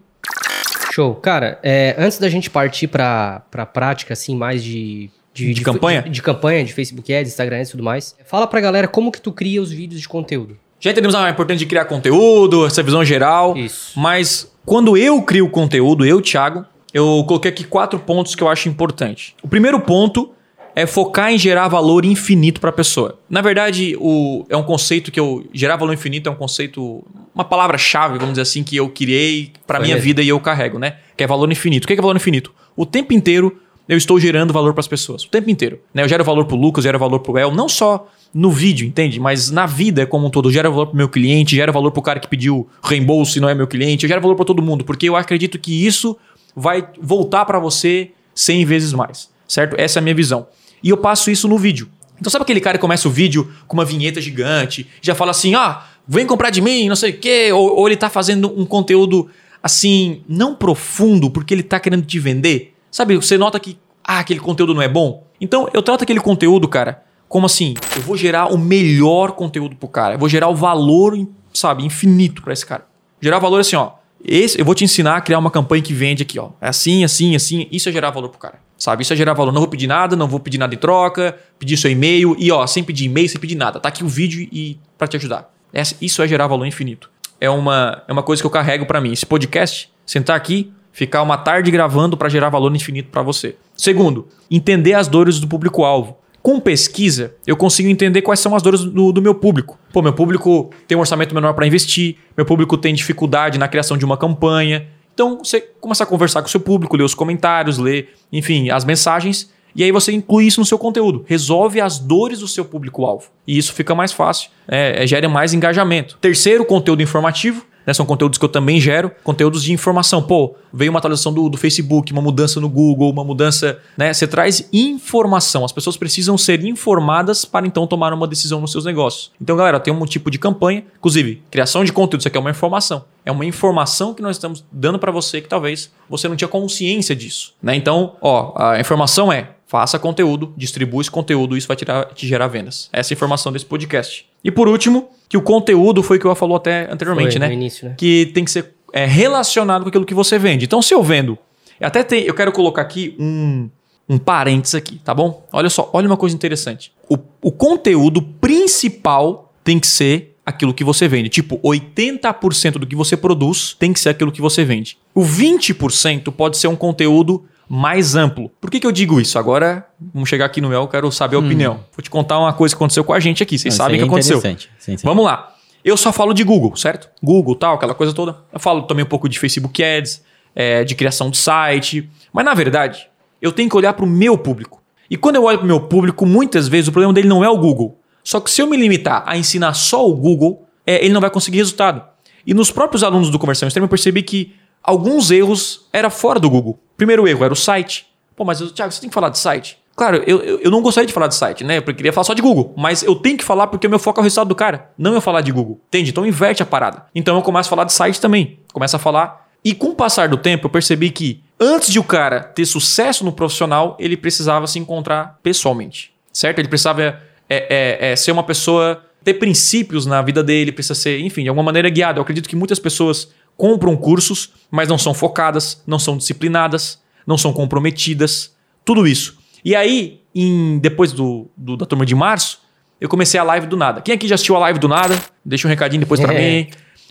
Show. Cara, é, antes da gente partir pra, pra prática, assim, mais de... De campanha? De, de campanha, de Facebook Ads, Instagram Ads e tudo mais. Fala pra galera como que tu cria os vídeos de conteúdo. Já entendemos a importância de criar conteúdo, essa visão geral. Isso. Mas quando eu crio conteúdo, eu, Thiago, eu coloquei aqui quatro pontos que eu acho importante. O primeiro ponto é focar em gerar valor infinito para a pessoa. Na verdade, o, é um conceito que eu. Gerar valor infinito é um conceito. Uma palavra-chave, vamos dizer assim, que eu criei para minha vida e eu carrego, né? Que é valor infinito. O é que é valor infinito? O tempo inteiro eu estou gerando valor para as pessoas. O tempo inteiro. Né? Eu gero valor pro Lucas, eu gero valor pro El, não só no vídeo, entende? Mas na vida como um todo. Eu gero valor pro meu cliente, gero valor pro cara que pediu reembolso e não é meu cliente, eu gero valor para todo mundo, porque eu acredito que isso vai voltar para você 100 vezes mais, certo? Essa é a minha visão. E eu passo isso no vídeo. Então sabe aquele cara que começa o vídeo com uma vinheta gigante, já fala assim, ah, vem comprar de mim, não sei o quê, ou, ou ele tá fazendo um conteúdo assim, não profundo, porque ele tá querendo te vender. Sabe, você nota que, ah, aquele conteúdo não é bom. Então eu trato aquele conteúdo, cara, como assim, eu vou gerar o melhor conteúdo pro cara, eu vou gerar o valor, sabe, infinito para esse cara. Gerar valor assim, ó, esse, eu vou te ensinar a criar uma campanha que vende aqui, ó. É assim, assim, assim. Isso é gerar valor pro cara. Sabe? Isso é gerar valor. Não vou pedir nada, não vou pedir nada em troca, pedir seu e-mail e, ó, sem pedir e-mail, sem pedir nada. Tá aqui o vídeo e para te ajudar. Essa- Isso é gerar valor infinito. É uma, é uma coisa que eu carrego para mim. Esse podcast, sentar aqui, ficar uma tarde gravando para gerar valor infinito para você. Segundo, entender as dores do público-alvo. Com pesquisa, eu consigo entender quais são as dores do, do meu público. Pô, meu público tem um orçamento menor para investir, meu público tem dificuldade na criação de uma campanha. Então, você começa a conversar com o seu público, ler os comentários, ler, enfim, as mensagens, e aí você inclui isso no seu conteúdo. Resolve as dores do seu público-alvo. E isso fica mais fácil, é, é, gera mais engajamento. Terceiro, conteúdo informativo. Né, são conteúdos que eu também gero, conteúdos de informação. Pô, veio uma atualização do, do Facebook, uma mudança no Google, uma mudança. Né, você traz informação. As pessoas precisam ser informadas para então tomar uma decisão nos seus negócios. Então, galera, tem um tipo de campanha, inclusive, criação de conteúdo, isso aqui é uma informação. É uma informação que nós estamos dando para você que talvez você não tinha consciência disso. Né? Então, ó, a informação é faça conteúdo, distribua esse conteúdo, isso vai tirar, te gerar vendas. Essa é a informação desse podcast. E por último, que o conteúdo foi o que eu falou até anteriormente, Foi, né? no início, né? Que tem que ser é, relacionado com aquilo que você vende. Então, se eu vendo, eu até tem, eu quero colocar aqui um, um parênteses aqui, tá bom? Olha só, olha uma coisa interessante. O, o conteúdo principal tem que ser aquilo que você vende. Tipo, 80% do que você produz tem que ser aquilo que você vende. O 20% pode ser um conteúdo mais amplo. Por que, que eu digo isso? Agora, vamos chegar aqui no meu, eu quero saber a opinião. Vou te contar uma coisa que aconteceu com a gente aqui. Vocês Não, sabem o que é aconteceu. é interessante. Vamos lá. Eu só falo de Google, certo? Google, tal, aquela coisa toda. Eu falo também um pouco de Facebook Ads, é, de criação de site. Mas na verdade, eu tenho que olhar para o meu público. E quando eu olho para o meu público, muitas vezes o problema dele não é o Google. Só que se eu me limitar a ensinar só o Google, é, ele não vai conseguir resultado. E nos próprios alunos do Conversão Extrema eu percebi que alguns erros era fora do Google. Primeiro erro era o site. Pô, mas Thiago, você tem que falar de site. Claro, eu, eu, não gostaria de falar de site, né? Eu queria falar só de Google. Mas eu tenho que falar porque o meu foco é o resultado do cara. Não eu falar de Google. Entende? Então inverte a parada. Então eu começo a falar de site também. Começo a falar. E com o passar do tempo, eu percebi que antes de o cara ter sucesso no profissional, ele precisava se encontrar pessoalmente. Certo? Ele precisava é, é, é, ser uma pessoa, ter princípios na vida dele, precisa ser, enfim, de alguma maneira guiado. Eu acredito que muitas pessoas compram cursos, mas não são focadas, não são disciplinadas, não são comprometidas. Tudo isso. E aí, em, depois do, do- da turma de março, eu comecei a live do nada. Quem aqui já assistiu a live do nada? Deixa um recadinho depois pra É. mim.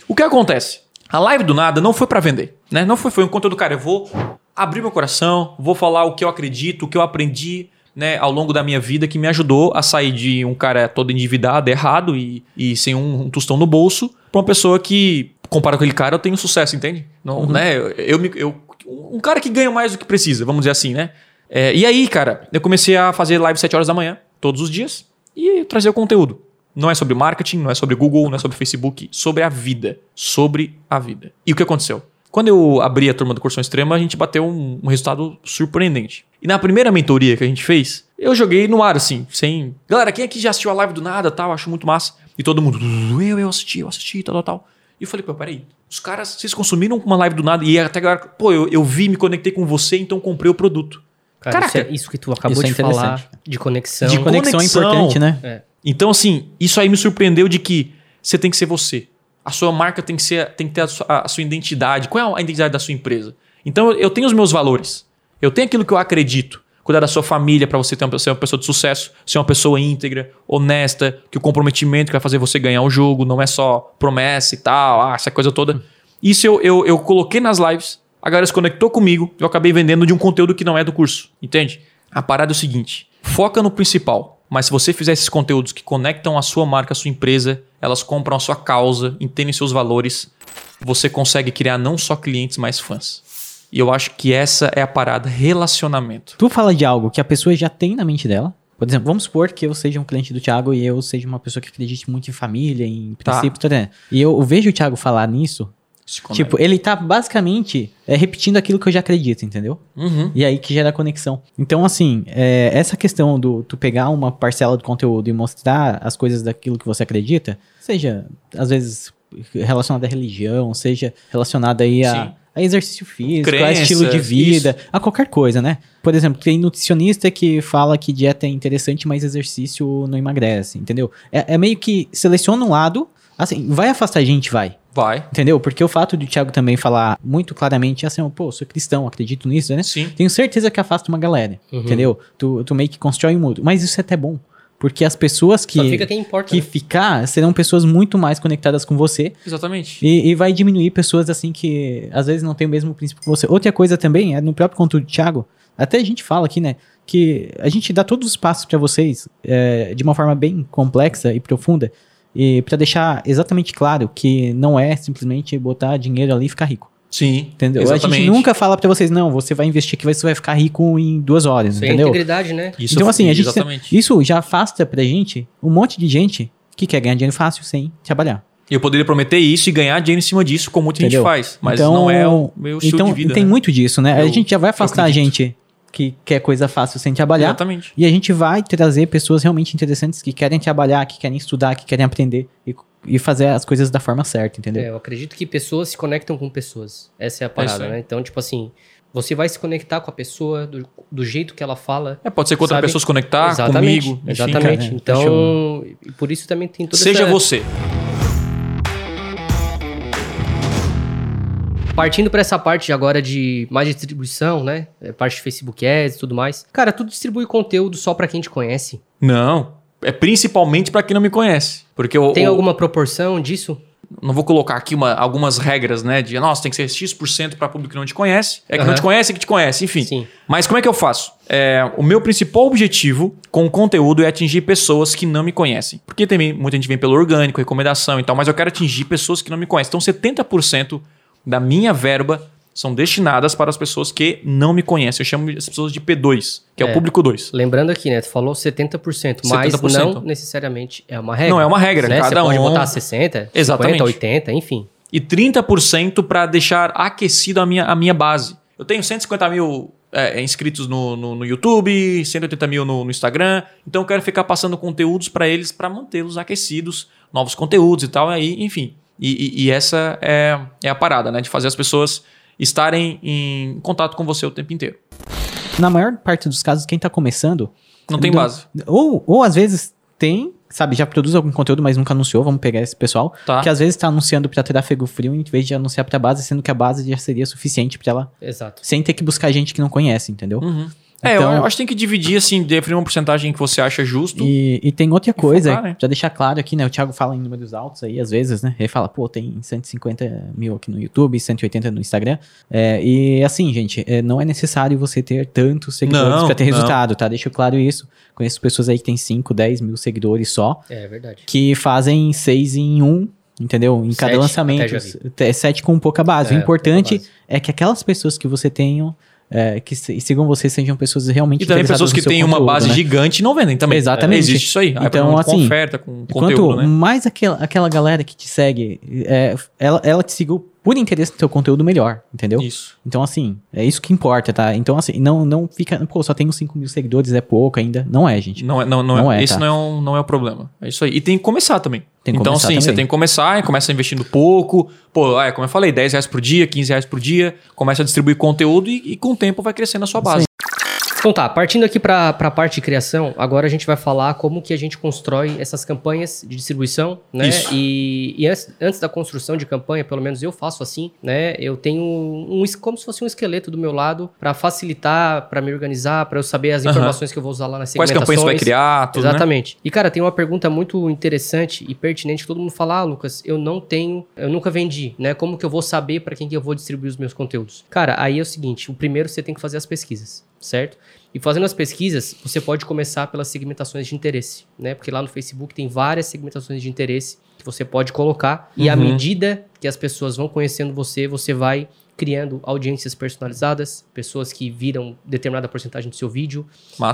O que acontece? A live do nada não foi pra vender, né? Não foi, foi um conteúdo, cara, eu vou abrir meu coração, vou falar o que eu acredito, o que eu aprendi, né, ao longo da minha vida que me ajudou a sair de um cara todo endividado, errado e, e sem um, um tostão no bolso, pra uma pessoa que, comparado com aquele cara, eu tenho sucesso, entende? Não, né? Eu, eu, eu- um cara que ganha mais do que precisa, vamos dizer assim, né? É, e aí, cara, eu comecei a fazer live 7 horas da manhã, todos os dias, e trazer o conteúdo. Não é sobre marketing, não é sobre Google, não é sobre Facebook, sobre a vida. Sobre a vida. E o que aconteceu? Quando eu abri a turma do Cursão Extrema, a gente bateu um, um resultado surpreendente. E na primeira mentoria que a gente fez, eu joguei no ar, assim, sem. Galera, quem aqui já assistiu a live do nada tal? Acho muito massa. E todo mundo, eu, eu assisti, eu assisti, tal, tal, tal. E eu falei, pô, peraí. Os caras, vocês consumiram uma live do nada e até agora, pô, eu, eu vi, me conectei com você, então comprei o produto. Cara, Caraca. isso, é- isso que tu acabou Isso é de falar interessante. de conexão. De Conexão, é importante, né? É. Então, assim, isso aí me surpreendeu de que você tem que ser você. A sua marca tem que, ser, tem que ter a sua, a sua identidade. Qual é a identidade da sua empresa? Então, eu tenho os meus valores. Eu tenho aquilo que eu acredito. Cuidar da sua família para você ter uma, ser uma pessoa de sucesso, ser uma pessoa íntegra, honesta, que o comprometimento que vai fazer você ganhar o jogo não é só promessa e tal, ah, essa coisa toda. Isso eu, eu, eu coloquei nas lives, a galera se conectou comigo, eu acabei vendendo de um conteúdo que não é do curso, entende? A parada é o seguinte: foca no principal. Mas se você fizer esses conteúdos que conectam a sua marca, a sua empresa, elas compram a sua causa, entendem seus valores, você consegue criar não só clientes, mas fãs. E eu acho que essa é a parada relacionamento. Tu fala de algo que a pessoa já tem na mente dela. Por exemplo, vamos supor que eu seja um cliente do Thiago e eu seja uma pessoa que acredite muito em família, em Tá. princípios, tá. E eu, vejo o Thiago falar nisso. Tipo, ele tá basicamente é, repetindo aquilo que eu já acredito, entendeu? Uhum. E aí que gera conexão. Então, assim, é, essa questão do tu pegar uma parcela do conteúdo e mostrar as coisas daquilo que você acredita, seja, às vezes, relacionada à religião, seja relacionada aí Sim. A, a exercício físico, a Crenças, estilo de vida, a qualquer coisa, né? Por exemplo, tem nutricionista que fala que dieta é interessante, mas exercício não emagrece, entendeu? É, é meio que seleciona um lado Assim, vai afastar gente? Vai. Vai. Entendeu? Porque o fato de o Thiago também falar muito claramente assim, pô, sou cristão, acredito nisso, né? Sim. Tenho certeza que afasta uma galera. Uhum. Entendeu? Tu, tu meio que constrói um mundo. Mas isso é até bom. Porque as pessoas que, fica quem importa. que né? ficar serão pessoas muito mais conectadas com você. Exatamente. E, e vai diminuir pessoas assim que às vezes não tem o mesmo princípio que você. Outra coisa também é no próprio conteúdo do Thiago. Até a gente fala aqui, né? Que a gente dá todos os passos para vocês é, de uma forma bem complexa e profunda. E para deixar exatamente claro que não é simplesmente botar dinheiro ali e ficar rico. Sim. Entendeu? Exatamente. A gente nunca fala para vocês, não, você vai investir aqui, você vai ficar rico em duas horas, é entendeu? integridade, né? Isso então, assim, a gente, exatamente. isso já afasta pra gente um monte de gente que quer ganhar dinheiro fácil sem trabalhar. Eu poderia prometer isso e ganhar dinheiro em cima disso, como muita Entendeu? gente faz. Mas Então- não é o meu estilo então, de vida. tem né? muito disso, né? a Eu- gente já vai afastar a gente que quer coisa fácil sem trabalhar. Exatamente. E a gente vai trazer pessoas realmente interessantes que querem trabalhar, que querem estudar, que querem aprender e, e fazer as coisas da forma certa, entendeu? É, eu acredito que pessoas se conectam com pessoas. Essa é a parada, aí. né? Então, tipo assim, você vai se conectar com a pessoa do, do jeito que ela fala. É, pode ser com outra pessoa se conectar exatamente, comigo. enfim. exatamente. cara, então, e por isso também tem toda Seja essa... você. Partindo para essa parte agora de mais distribuição, né? É, Parte de Facebook Ads e tudo mais. Cara, tu distribui conteúdo só pra quem te conhece? Não. É principalmente pra quem não me conhece. Porque eu, Tem alguma proporção disso? não vou colocar aqui uma- algumas regras, né? De, nossa, tem que ser X% para público que não te conhece. É que Aham. não te conhece, é que te conhece, enfim. Sim. Mas como é que eu faço? É, o meu principal objetivo com o conteúdo é atingir pessoas que não me conhecem. Porque também muita gente vem pelo orgânico, recomendação e tal, mas eu quero atingir pessoas que não me conhecem. Então 70% da minha verba são destinadas para as pessoas que não me conhecem. Eu chamo as pessoas de P2, que é, É. o público 2. Lembrando aqui, né? Tu falou 70%, mas 70%. não necessariamente é uma regra. Não é uma regra, né? cada Você pode um- botar 60, Exatamente. 50, 80, enfim. e 30% para deixar aquecido a minha, a minha base. Eu tenho 150 mil é, inscritos no, no, no YouTube, 180 mil no, no Instagram, então eu quero ficar passando conteúdos para eles para mantê-los aquecidos, novos conteúdos e tal, aí, enfim. E, e- e essa é, é a parada, né? De fazer as pessoas estarem em contato com você o tempo inteiro. Na maior parte dos casos, quem tá começando. Não tem base. Ou, ou às vezes tem, sabe, já produz algum conteúdo, mas nunca anunciou. Vamos pegar esse pessoal. Tá. Que às vezes tá anunciando pra tráfego frio em vez de anunciar pra base, sendo que a base já seria suficiente pra ela, Exato. sem ter que buscar gente que não conhece, entendeu? Uhum. É, Então- eu acho que tem que dividir, assim, definir uma porcentagem que você acha justo. E, e tem outra coisa, focar, né? pra deixar claro aqui, né? O Thiago fala em números altos aí, às vezes, né? Ele fala, pô, tem 150 mil aqui no YouTube, 180 no Instagram. É, e assim, gente, é, não é necessário você ter tantos seguidores Não, pra ter não. resultado, tá? Deixo claro isso. Conheço pessoas aí que tem 5, 10 mil seguidores só, É verdade. que fazem 6 em 1, entendeu? Em cada Sete, lançamento. já vi. É 7 com pouca base. É, o importante base. é que aquelas pessoas que você tenham. É, que sigam você sejam pessoas realmente E também pessoas que têm uma base né? gigante não vendem também. Exatamente. É, existe isso aí. Então, provavelmente, com assim, oferta, com Quanto conteúdo, né? mais aquela, aquela galera que te segue, é, ela, ela te seguiu por interesse no teu conteúdo melhor, entendeu? Isso. Então, assim, é isso que importa, tá? Então, assim, não, não fica, pô, só tenho 5 mil seguidores, é pouco ainda. Não é, gente. Não é, não, não, Não é, é, esse tá? não, é um, não é o problema. É isso aí. E tem que começar também. Tem que então, começar sim, você tem que começar e começa investindo pouco. Pô, é, como eu falei, 10 reais por dia, 15 reais por dia. Começa a distribuir conteúdo e, e com o tempo vai crescendo a sua base. Então tá, partindo aqui para a parte de criação, agora a gente vai falar como que a gente constrói essas campanhas de distribuição, né? Isso. E, e antes, antes da construção de campanha, pelo menos eu faço assim, né? Eu tenho um como se fosse um esqueleto do meu lado para facilitar, para me organizar, para eu saber as informações que eu vou usar lá nas Quais campanhas você vai criar, tudo, né? Exatamente. E, cara, tem uma pergunta muito interessante e pertinente que todo mundo fala, ah, Lucas, eu não tenho, eu nunca vendi, né? Como que eu vou saber para quem que eu vou distribuir os meus conteúdos? Cara, aí é o seguinte, o primeiro você tem que fazer as pesquisas, certo? E fazendo as pesquisas, você pode começar pelas segmentações de interesse, né? Porque lá no Facebook tem várias segmentações de interesse que você pode colocar e à Uhum. medida que as pessoas vão conhecendo você, você vai criando audiências personalizadas, pessoas que viram determinada porcentagem do seu vídeo,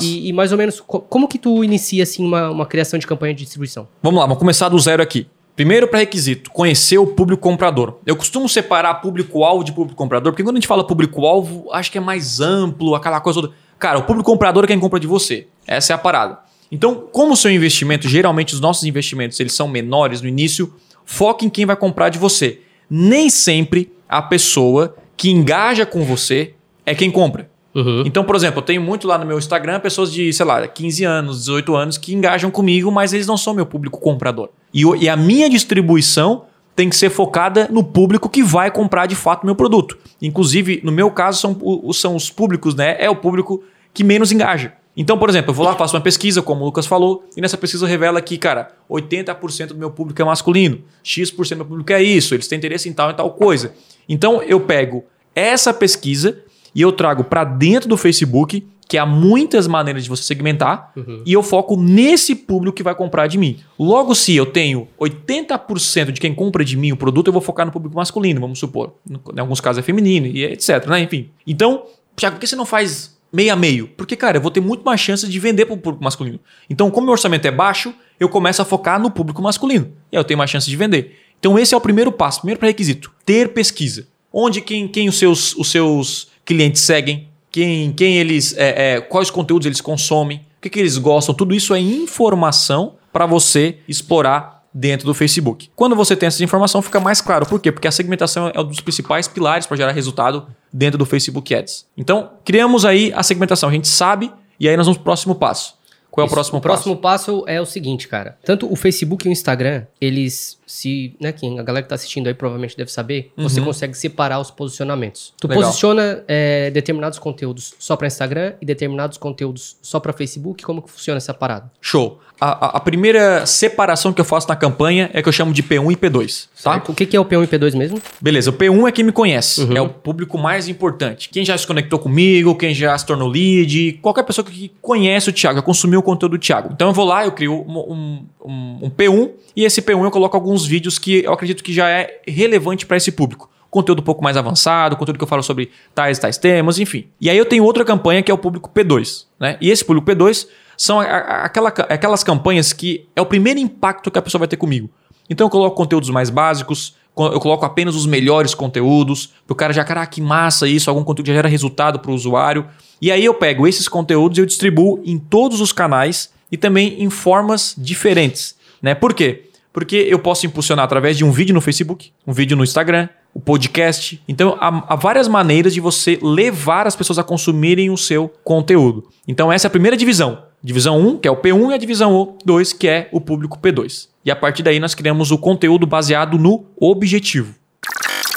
e, e mais ou menos, co- como que tu inicia, assim, uma, uma criação de campanha de distribuição? Vamos lá, vamos começar do zero aqui. Primeiro pré-requisito, conhecer o público comprador. Eu costumo separar público-alvo de público comprador, porque quando a gente fala público-alvo, acho que é mais amplo, aquela coisa toda. Cara, o público comprador é quem compra de você. Essa é a parada. Então, como o seu investimento, geralmente os nossos investimentos, eles são menores no início, foque em quem vai comprar de você. Nem sempre a pessoa que engaja com você é quem compra. Uhum. Então, por exemplo, eu tenho muito lá no meu Instagram pessoas de, sei lá, 15 anos, 18 anos que engajam comigo, mas eles não são meu público comprador. E, o- e a minha distribuição tem que ser focada no público que vai comprar de fato meu produto. Inclusive, no meu caso, são, são os públicos, né? É o público que menos engaja. Então, por exemplo, eu vou lá, faço uma pesquisa, como o Lucas falou, e nessa pesquisa revela que, cara, 80% do meu público é masculino, X% do meu público é isso, eles têm interesse em tal e tal coisa. Então, eu pego essa pesquisa e eu trago para dentro do Facebook, que há muitas maneiras de você segmentar, e eu foco nesse público que vai comprar de mim. Logo, se eu tenho 80% de quem compra de mim o produto, eu vou focar no público masculino, vamos supor. Em alguns casos é feminino e etc, né? Enfim. Então, Tiago, por que você não faz meio a meio? Porque, cara, eu vou ter muito mais chances de vender para o público masculino. Então, como meu orçamento é baixo, eu começo a focar no público masculino. E aí eu tenho mais chances de vender. Então, esse é o primeiro passo, primeiro pré-requisito: ter pesquisa. Onde quem, quem os, seus, os seus clientes seguem, quem, quem eles. é, é, quais conteúdos eles consomem, o que, que eles gostam, tudo isso é informação para você explorar dentro do Facebook. Quando você tem essa informação, fica mais claro. Por quê? Porque a segmentação é um dos principais pilares para gerar resultado dentro do Facebook Ads. Então, criamos aí a segmentação. A gente sabe e aí nós vamos pro próximo passo. Qual é o Isso. próximo o passo? próximo passo é o seguinte, cara. Tanto o Facebook e o Instagram, eles se, né, quem a galera que tá assistindo aí provavelmente deve saber, você consegue separar os posicionamentos. Tu Uhum. Legal. posiciona é, determinados conteúdos só para Instagram e determinados conteúdos só para Facebook. Como que funciona essa parada? Show. A, a- a primeira separação que eu faço na campanha é que eu chamo de P1 e P2. Tá? Certo? O que, que é o P1 e P2 mesmo? Beleza, o P1 é quem me conhece, Uhum. é o público mais importante. Quem já se conectou comigo, quem já se tornou lead, qualquer pessoa que conhece o Thiago, já consumiu o conteúdo do Thiago. Então eu vou lá, eu crio um, um- um- um P1 e esse P1 eu coloco alguns vídeos que eu acredito que já é relevante para esse público. Conteúdo um pouco mais avançado, conteúdo que eu falo sobre tais tais temas, enfim. E aí eu tenho outra campanha que é o público P2, né? E esse público P2 são a- a- aquela, aquelas campanhas que é o primeiro impacto que a pessoa vai ter comigo. Então eu coloco conteúdos mais básicos, co- eu coloco apenas os melhores conteúdos, para o cara já, caraca, que massa isso, algum conteúdo que já gera resultado para o usuário. E aí eu pego esses conteúdos e eu distribuo em todos os canais e também em formas diferentes. Né? Por quê? Porque eu posso impulsionar através de um vídeo no Facebook, um vídeo no Instagram, o podcast. Então, há, há várias maneiras de você levar as pessoas a consumirem o seu conteúdo. Então, essa é a primeira divisão. Divisão 1, que é o P1, e a divisão 2, que é o público P2. E a partir daí, nós criamos o conteúdo baseado no objetivo.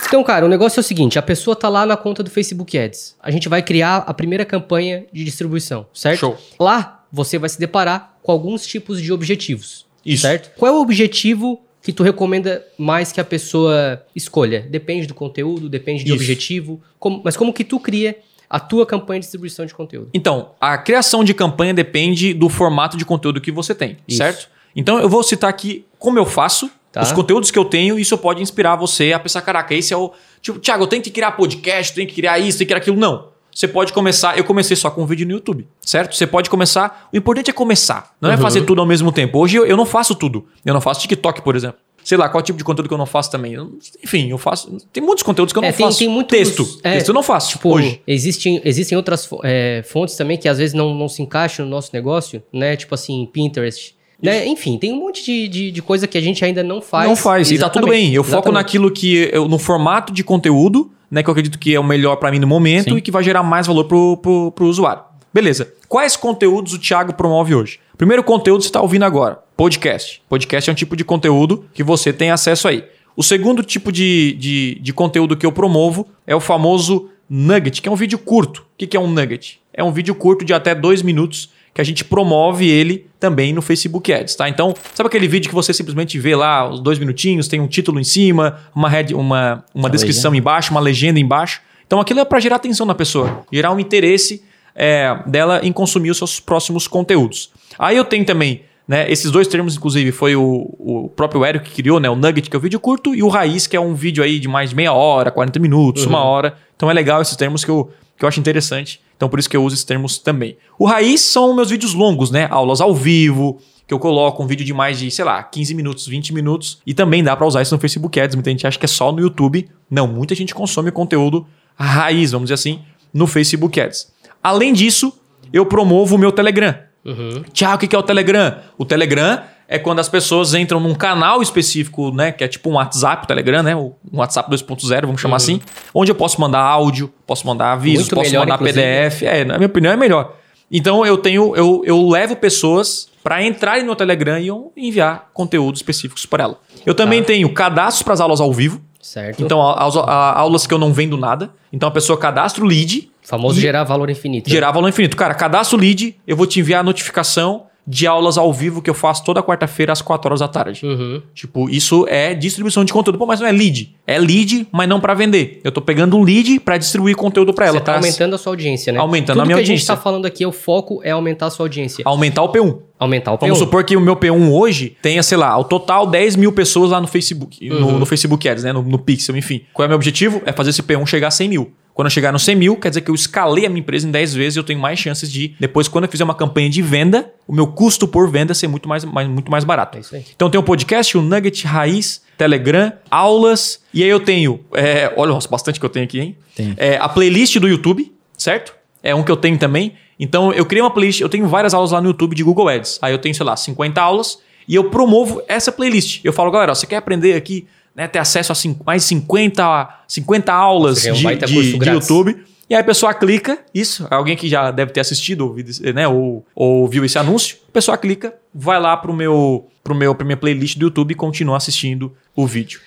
Então, cara, o negócio é o seguinte: a pessoa tá lá na conta do Facebook Ads. A gente vai criar a primeira campanha de distribuição, certo? Show. Lá você vai se deparar com alguns tipos de objetivos. Isso. Certo? Qual é o objetivo que tu recomenda mais que a pessoa escolha? Depende do conteúdo, depende de Isso. objetivo. Como- mas como que tu cria a tua campanha de distribuição de conteúdo? Então, a criação de campanha depende do formato de conteúdo que você tem, Isso. certo? Então, eu vou citar aqui como eu faço, Tá. os conteúdos que eu tenho, e isso pode inspirar você a pensar, caraca, esse é o... Tipo, Thiago, eu tenho que criar podcast, tenho que criar isso, tenho que criar aquilo. Não. Você pode começar... Eu comecei só com um vídeo no YouTube, certo? Você pode começar... O importante é começar, não é Uhum. fazer tudo ao mesmo tempo. Hoje eu, eu não faço tudo. Eu não faço TikTok, por exemplo. Sei lá, qual tipo de conteúdo que eu não faço também. Enfim, eu faço... Tem muitos conteúdos que eu É, não tem- faço. tem muitos- Texto. é, Texto eu não faço, Tipo, hoje. Existem, existem outras é, fontes também que às vezes não, não se encaixam no nosso negócio, né? Tipo assim, Pinterest. Né? Enfim, tem um monte de, de, de coisa que a gente ainda não faz. Não faz, e tá tudo Exatamente, bem. Eu foco exatamente. naquilo que. Eu, no formato de conteúdo, né? Que eu acredito que é o melhor pra mim no momento Sim. e que vai gerar mais valor pro, pro, pro usuário. Beleza. Quais conteúdos o Thiago promove hoje? Primeiro conteúdo você está ouvindo agora: podcast. Podcast é um tipo de conteúdo que você tem acesso aí. O segundo tipo de, de, de conteúdo que eu promovo é o famoso nugget, que é um vídeo curto. O que que é um nugget? É um vídeo curto de até dois minutos que a gente promove ele também no Facebook Ads, tá? Então, sabe aquele vídeo que você simplesmente vê lá, os dois minutinhos, tem um título em cima, uma, head, uma, uma Uma descrição embaixo, uma legenda embaixo. Então, aquilo é para gerar atenção na pessoa, gerar um interesse é, dela em consumir os seus próximos conteúdos. Aí eu tenho também, né, esses dois termos, inclusive, foi o, o próprio Eric que criou, né, o Nugget, que é o vídeo curto, e o Raiz, que é um vídeo aí de mais de meia hora, 40 minutos, uma hora. Então é legal esses termos que eu, que eu acho interessante. Então por isso que eu uso esses termos também. O Raiz são meus vídeos longos, né, aulas ao vivo, que eu coloco um vídeo de mais de, sei lá, 15 minutos, 20 minutos. E também dá para usar isso no Facebook Ads. Muita gente acha que é só no YouTube. Não, muita gente consome conteúdo raiz, vamos dizer assim, no Facebook Ads. Além disso, eu promovo o meu Telegram. Uhum. Tiago, o que que é o Telegram? O Telegram é quando as pessoas entram num canal específico, né? Que é tipo um WhatsApp, Telegram, né? Um WhatsApp 2.0, vamos chamar assim. Onde eu posso mandar áudio, posso mandar avisos, Muito posso melhor, mandar inclusive. PDF. É, na minha opinião é melhor. Então eu tenho, eu, eu levo pessoas para entrarem no Telegram e enviar conteúdos específicos para ela. Eu também Tá. tenho cadastros para as aulas ao vivo. Certo? Então, a- a- aulas que eu não vendo nada. Então, a pessoa cadastra o lead, famoso e- gerar valor infinito. gerar valor infinito. Cara, cadastra o lead, eu vou te enviar a notificação de aulas ao vivo que eu faço toda quarta-feira às 4 horas da tarde. Uhum. Tipo, isso é distribuição de conteúdo. Pô, mas não é lead. É lead, mas não para vender. Eu tô pegando um lead para distribuir conteúdo para ela. Você tá pra aumentando a sua audiência, né? Aumentando Tudo a minha que a gente audiência. tá falando aqui, o foco é aumentar a sua audiência. Aumentar o P1. Aumentar o Vamos P1. supor que o meu P1 hoje tenha, sei lá, ao total 10 mil pessoas lá no Facebook, Uhum. no, no Facebook Ads, né? No, no Pixel, enfim. Qual é o meu objetivo? É fazer esse P1 chegar a 100 mil. Quando eu chegar no 100 mil, quer dizer que eu escalei a minha empresa em 10 vezes e eu tenho mais chances de, depois, quando eu fizer uma campanha de venda, o meu custo por venda ser muito mais, mais- muito mais barato. É isso aí. Então tem o podcast, o Nugget Raiz, Telegram, aulas. E aí eu tenho. é, olha, nossa, bastante que eu tenho aqui, hein? Tem. É, a playlist do YouTube, certo? É um que eu tenho também. Então eu criei uma playlist, eu tenho várias aulas lá no YouTube de Google Ads. Aí eu tenho, sei lá, 50 aulas e eu promovo essa playlist. Eu falo, galera, ó, você quer aprender aqui, né, ter acesso a cin- mais 50, 50 aulas Nossa, de, de- de. YouTube. E aí a pessoa clica, isso, alguém que já deve ter assistido, ouvido, esse- né, ou, ou viu esse anúncio, a pessoa clica, vai lá pro meu, pro meu, pra minha playlist do YouTube e continua assistindo o vídeo.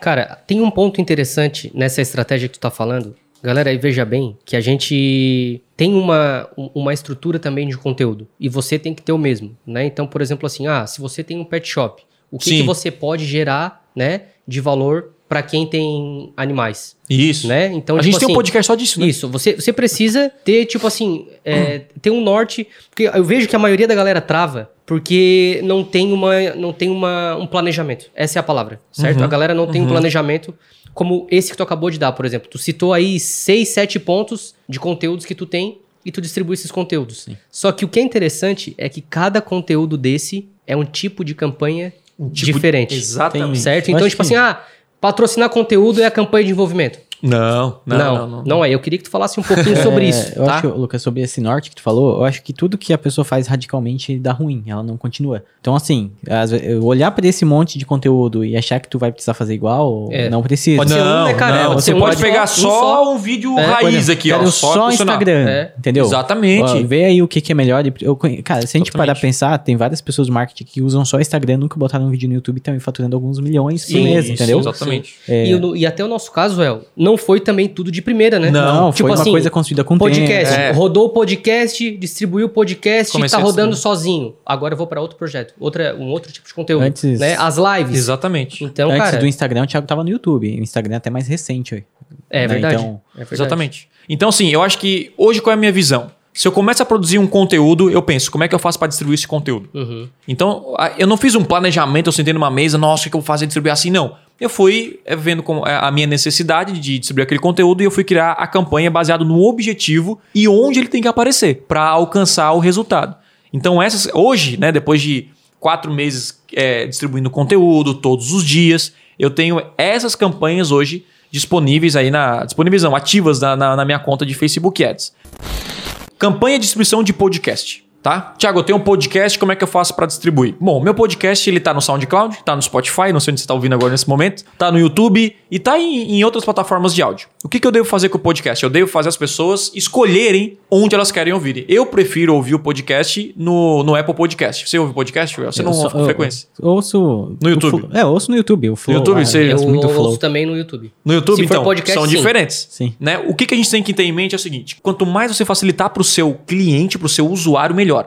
Cara, tem um ponto interessante nessa estratégia que tu tá falando. Galera, aí veja bem que a gente tem uma, um- uma estrutura também de conteúdo e você tem que ter o mesmo, né? Então, por exemplo, assim, ah, se você tem um pet shop, o que, que você pode gerar, né, de valor para quem tem animais, Isso. né? Então, a tipo gente tem um assim, podcast só disso, né? Isso, você, você precisa ter, tipo assim, é, <clears throat> ter um norte. Porque eu vejo que a maioria da galera trava porque não tem, uma, não tem uma, um planejamento. Essa é a palavra, certo? Uhum, A galera não tem um planejamento como esse que tu acabou de dar, por exemplo. Tu citou aí seis, sete pontos de conteúdos que tu tem e tu distribui esses conteúdos. Só que o que é interessante é que cada conteúdo desse é um tipo de campanha tipo- diferente. Exatamente. Certo? Então, acho tipo que- assim, ah, patrocinar conteúdo é a campanha de envolvimento. Não, não, não. não, não, é. Eu queria que tu falasse um pouquinho sobre É, isso, Eu tá? acho, Lucas, sobre esse norte que tu falou, eu acho que tudo que a pessoa faz radicalmente dá ruim, ela não continua. Então, assim, olhar pra esse monte de conteúdo e achar que tu vai precisar fazer igual, É. não precisa. Pode ser um, Não, né, cara? não, Pode você um pode só, pegar um só, só. um vídeo É, raiz aqui, ó. Só, só. Instagram, É. entendeu? Exatamente. Ó, vê aí o que, que é melhor. e Eu, cara, se a gente Exatamente. parar pra pensar, tem várias pessoas do marketing que usam só Instagram, nunca botaram um vídeo no YouTube e estão faturando alguns milhões por mês, sim, entendeu? Exatamente. É. E, e até o nosso caso, El, não foi também tudo de primeira, né? Não, Não, tipo foi uma assim, coisa construída com Podcast. tempo. É. Rodou o podcast, distribuiu o podcast Comecei e tá rodando sozinho. Agora eu vou pra outro projeto. Outra, um outro tipo de conteúdo. Antes- né? As lives. Exatamente. Então, Antes cara. do Instagram, o Thiago tava no YouTube. O Instagram é até mais recente. É né? verdade. Então, É verdade. Exatamente. Então, assim, eu acho que hoje qual é a minha visão? Se eu começo a produzir um conteúdo, eu penso, como é que eu faço para distribuir esse conteúdo? Uhum. Então, eu não fiz um planejamento, eu sentei numa mesa, nossa, o que eu vou fazer distribuir assim? Não. Eu fui é, vendo é, a minha necessidade de distribuir aquele conteúdo e eu fui criar a campanha baseado no objetivo e onde ele tem que aparecer para alcançar o resultado. Então, essas hoje, né, depois de quatro meses é, distribuindo conteúdo todos os dias, eu tenho essas campanhas hoje disponíveis aí na disponíveis não, ativas na, na- na minha conta de Facebook Ads. Campanha de distribuição de podcast, tá? Tiago, eu tenho um podcast, como é que eu faço para distribuir? Bom, meu podcast ele tá no SoundCloud, tá no Spotify, não sei onde você tá ouvindo agora nesse momento, tá no YouTube e tá em, em outras plataformas de áudio. O que, que eu devo fazer com o podcast? Eu devo fazer as pessoas escolherem onde elas querem ouvir. Eu prefiro ouvir o podcast no, no Apple Podcast. Você ouve podcast? Você não eu só- ouve com eu- frequência? eu ouço. No YouTube? Flow- é, ouço no YouTube. O Flow, YouTube, ah, você- eu Eu muito ouço também no YouTube. No YouTube, Se então, podcast, são sim. diferentes. Sim. Né? O que, que a gente tem que ter em mente é o seguinte: quanto mais você facilitar para o seu cliente, para o seu usuário, melhor.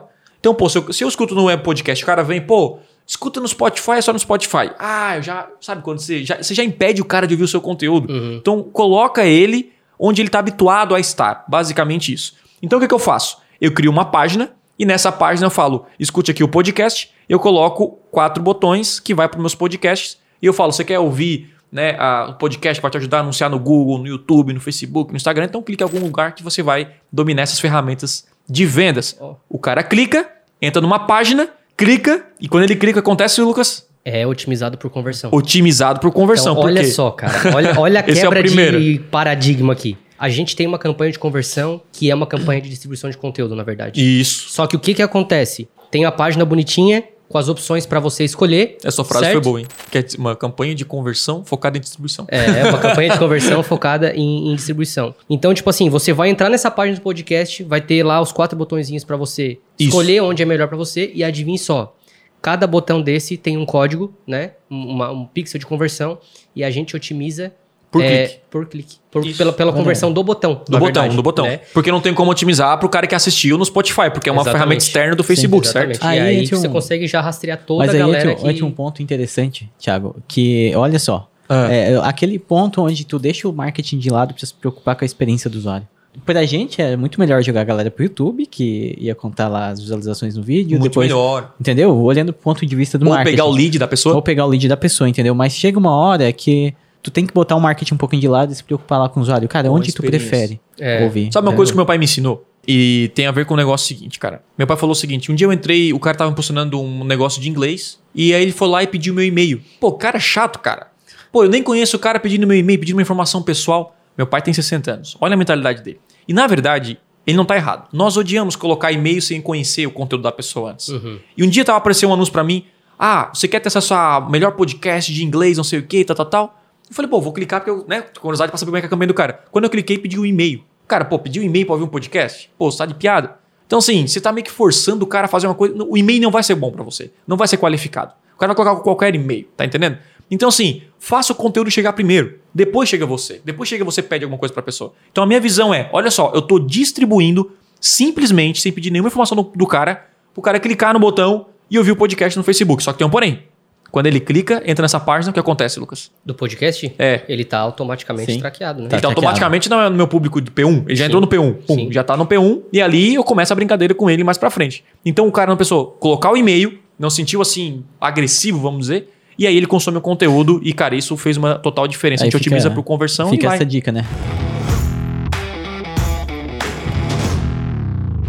Então, pô, se eu, se eu escuto no web podcast, o cara vem, pô, escuta no Spotify, é só no Spotify. Ah, eu já. Sabe quando você já, você já impede o cara de ouvir o seu conteúdo? Então, coloca ele onde ele está habituado a estar. Basicamente isso. Então, o que, que eu faço? Eu crio uma página e nessa página eu falo: escute aqui o podcast. Eu coloco quatro botões que vai para os meus podcasts e eu falo: você quer ouvir né, a- o podcast que vai te ajudar a anunciar no Google, no YouTube, no Facebook, no Instagram? Então clique em algum lugar que você vai dominar essas ferramentas de vendas. Ó. O cara clica, entra numa página, clica e quando ele clica acontece, Lucas, É otimizado por conversão. otimizado por conversão. Então, Por olha só, cara. <laughs> Olha, olha a é quebra primeiro. de paradigma aqui. A gente tem uma campanha de conversão que é uma campanha de distribuição de conteúdo, na verdade. Isso. Só que o que que acontece? Tem a página bonitinha, com as opções para você escolher. Essa frase certo? foi boa, hein? Que é uma campanha de conversão focada em distribuição. É, é uma <laughs> campanha de conversão focada em, em distribuição. Então, tipo assim, você vai entrar nessa página do podcast, vai ter lá os quatro botõezinhos para você Isso. escolher onde é melhor para você e adivinhe só. Cada botão desse tem um código, né? Uma- um pixel de conversão e a gente otimiza Por é, clique. Por clique. Por- pela, pela conversão do botão. Do botão, verdade, do botão. né? Porque não tem como otimizar pro cara que assistiu no Spotify, porque é uma Exatamente. ferramenta externa do Facebook, certo? Exatamente. Aí e aí você um- consegue já rastrear toda Mas a aí galera entra, que... entra um ponto interessante, Thiago, que olha só, Ah. é, aquele ponto onde tu deixa o marketing de lado pra se preocupar com a experiência do usuário. Pra gente é muito melhor jogar a galera pro YouTube, que ia contar lá as visualizações no vídeo, Muito depois, melhor. entendeu? Olhando do ponto de vista do Ou marketing. pegar o lead da pessoa. Ou pegar o lead da pessoa, entendeu? Mas chega uma hora que tu tem que botar o marketing um pouquinho de lado e se preocupar lá com o usuário. Cara, Com a onde tu prefere É. ouvir? Sabe uma entendeu? coisa que meu pai me ensinou? E tem a ver com o negócio seguinte, cara. Meu pai falou o seguinte: um dia eu entrei, o cara tava me posicionando um negócio de inglês, e aí ele foi lá e pediu meu e-mail. Pô, cara chato, cara. Pô, eu nem conheço o cara pedindo meu e-mail, pedindo uma informação pessoal. Meu pai tem 60 anos. Olha a mentalidade dele. E na verdade, ele não tá errado. Nós odiamos colocar e-mail sem conhecer o conteúdo da pessoa antes. Uhum. E um dia tava aparecendo um anúncio pra mim: Ah, você quer ter acesso a melhor podcast de inglês, não sei o que, tal, tal, tal. Eu falei, pô, vou clicar porque eu, né, tô curiosidade pra saber como é que é a campanha do cara. Quando eu cliquei, pediu um e-mail. Cara, pô, pediu um e-mail pra ouvir um podcast? Pô, você tá de piada. Então, assim, você tá meio que forçando o cara a fazer uma coisa. O e-mail não vai ser bom pra você. Não vai ser qualificado. O cara vai colocar qualquer e-mail, tá entendendo? Então, assim, faça o conteúdo chegar primeiro. Depois chega você. Depois chega você pede alguma coisa pra pessoa. Então, a minha visão é: olha só, eu tô distribuindo simplesmente, sem pedir nenhuma informação do, do cara, pro cara clicar no botão e ouvir o podcast no Facebook. Só que tem um porém. Quando ele clica, entra nessa página, o que acontece, Lucas? Do podcast? É. Ele tá automaticamente Sim. traqueado, né? Tá então, traqueado. automaticamente não é no meu público de P1. Ele já Sim. entrou no P1. Pum, Sim. já tá no P1. E ali eu começo a brincadeira com ele mais pra frente. Então o cara não pensou, colocar o e-mail, não sentiu assim, agressivo, vamos dizer. E aí ele consome o conteúdo e, cara, isso fez uma total diferença. a Aí gente fica- otimiza por conversão Fica e vai. essa dica, né?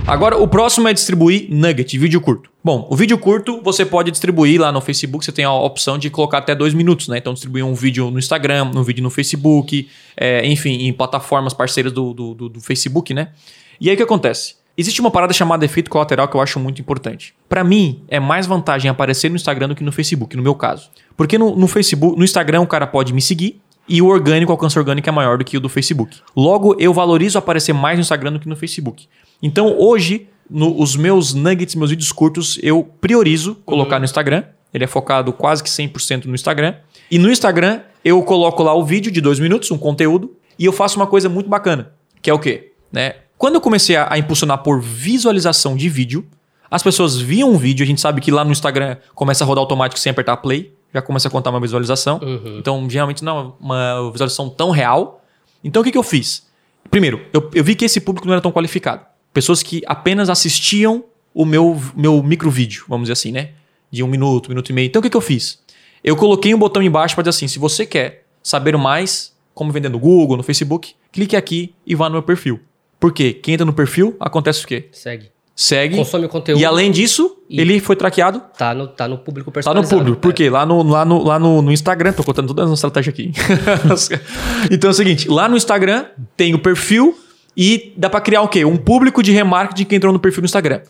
Agora, o próximo é distribuir nugget, vídeo curto. Bom, o vídeo curto você pode distribuir lá no Facebook, você tem a opção de colocar até dois minutos, né? Então, distribuir um vídeo no Instagram, um vídeo no Facebook, é, enfim, em plataformas parceiras do, do, do- do Facebook, né? E aí o que acontece? Existe uma parada chamada efeito colateral que eu acho muito importante. Pra mim, é mais vantagem aparecer no Instagram do que no Facebook, no meu caso. Porque no, no Facebook, no Instagram, o cara pode me seguir, e o orgânico, o alcance orgânico é maior do que o do Facebook. Logo, eu valorizo aparecer mais no Instagram do que no Facebook. Então, hoje, no- os meus nuggets, meus vídeos curtos, eu priorizo colocar no Instagram. Ele é focado quase que 100% no Instagram. E no Instagram, eu coloco lá o vídeo de dois minutos, um conteúdo, e eu faço uma coisa muito bacana, que é o quê? Né? Quando eu comecei a, a impulsionar por visualização de vídeo, as pessoas viam um vídeo, a gente sabe que lá no Instagram começa a rodar automático sem apertar play, já começa a contar uma visualização. Uhum. Então, geralmente não é uma visualização tão real. Então, o que, que eu fiz? Primeiro, eu, eu vi que esse público não era tão qualificado. Pessoas que apenas assistiam o meu, meu micro vídeo, vamos dizer assim, né? De um minuto, minuto e meio. Então, o que, que eu fiz? Eu coloquei um botão embaixo para dizer assim: se você quer saber mais como vender no Google, no Facebook, clique aqui e vá no meu perfil. Por quê? Quem entra no perfil, acontece o quê? Segue. Segue. Consome o conteúdo. E além disso, E- ele foi traqueado Tá no, tá no público Tá no personalizado. público. Por É. quê? Lá no, lá no, lá no, no Instagram, tô contando toda a nossa estratégia aqui. <laughs> então é o seguinte: lá no Instagram tem o perfil e dá pra criar o quê? Um público de remarketing que entrou no perfil no Instagram.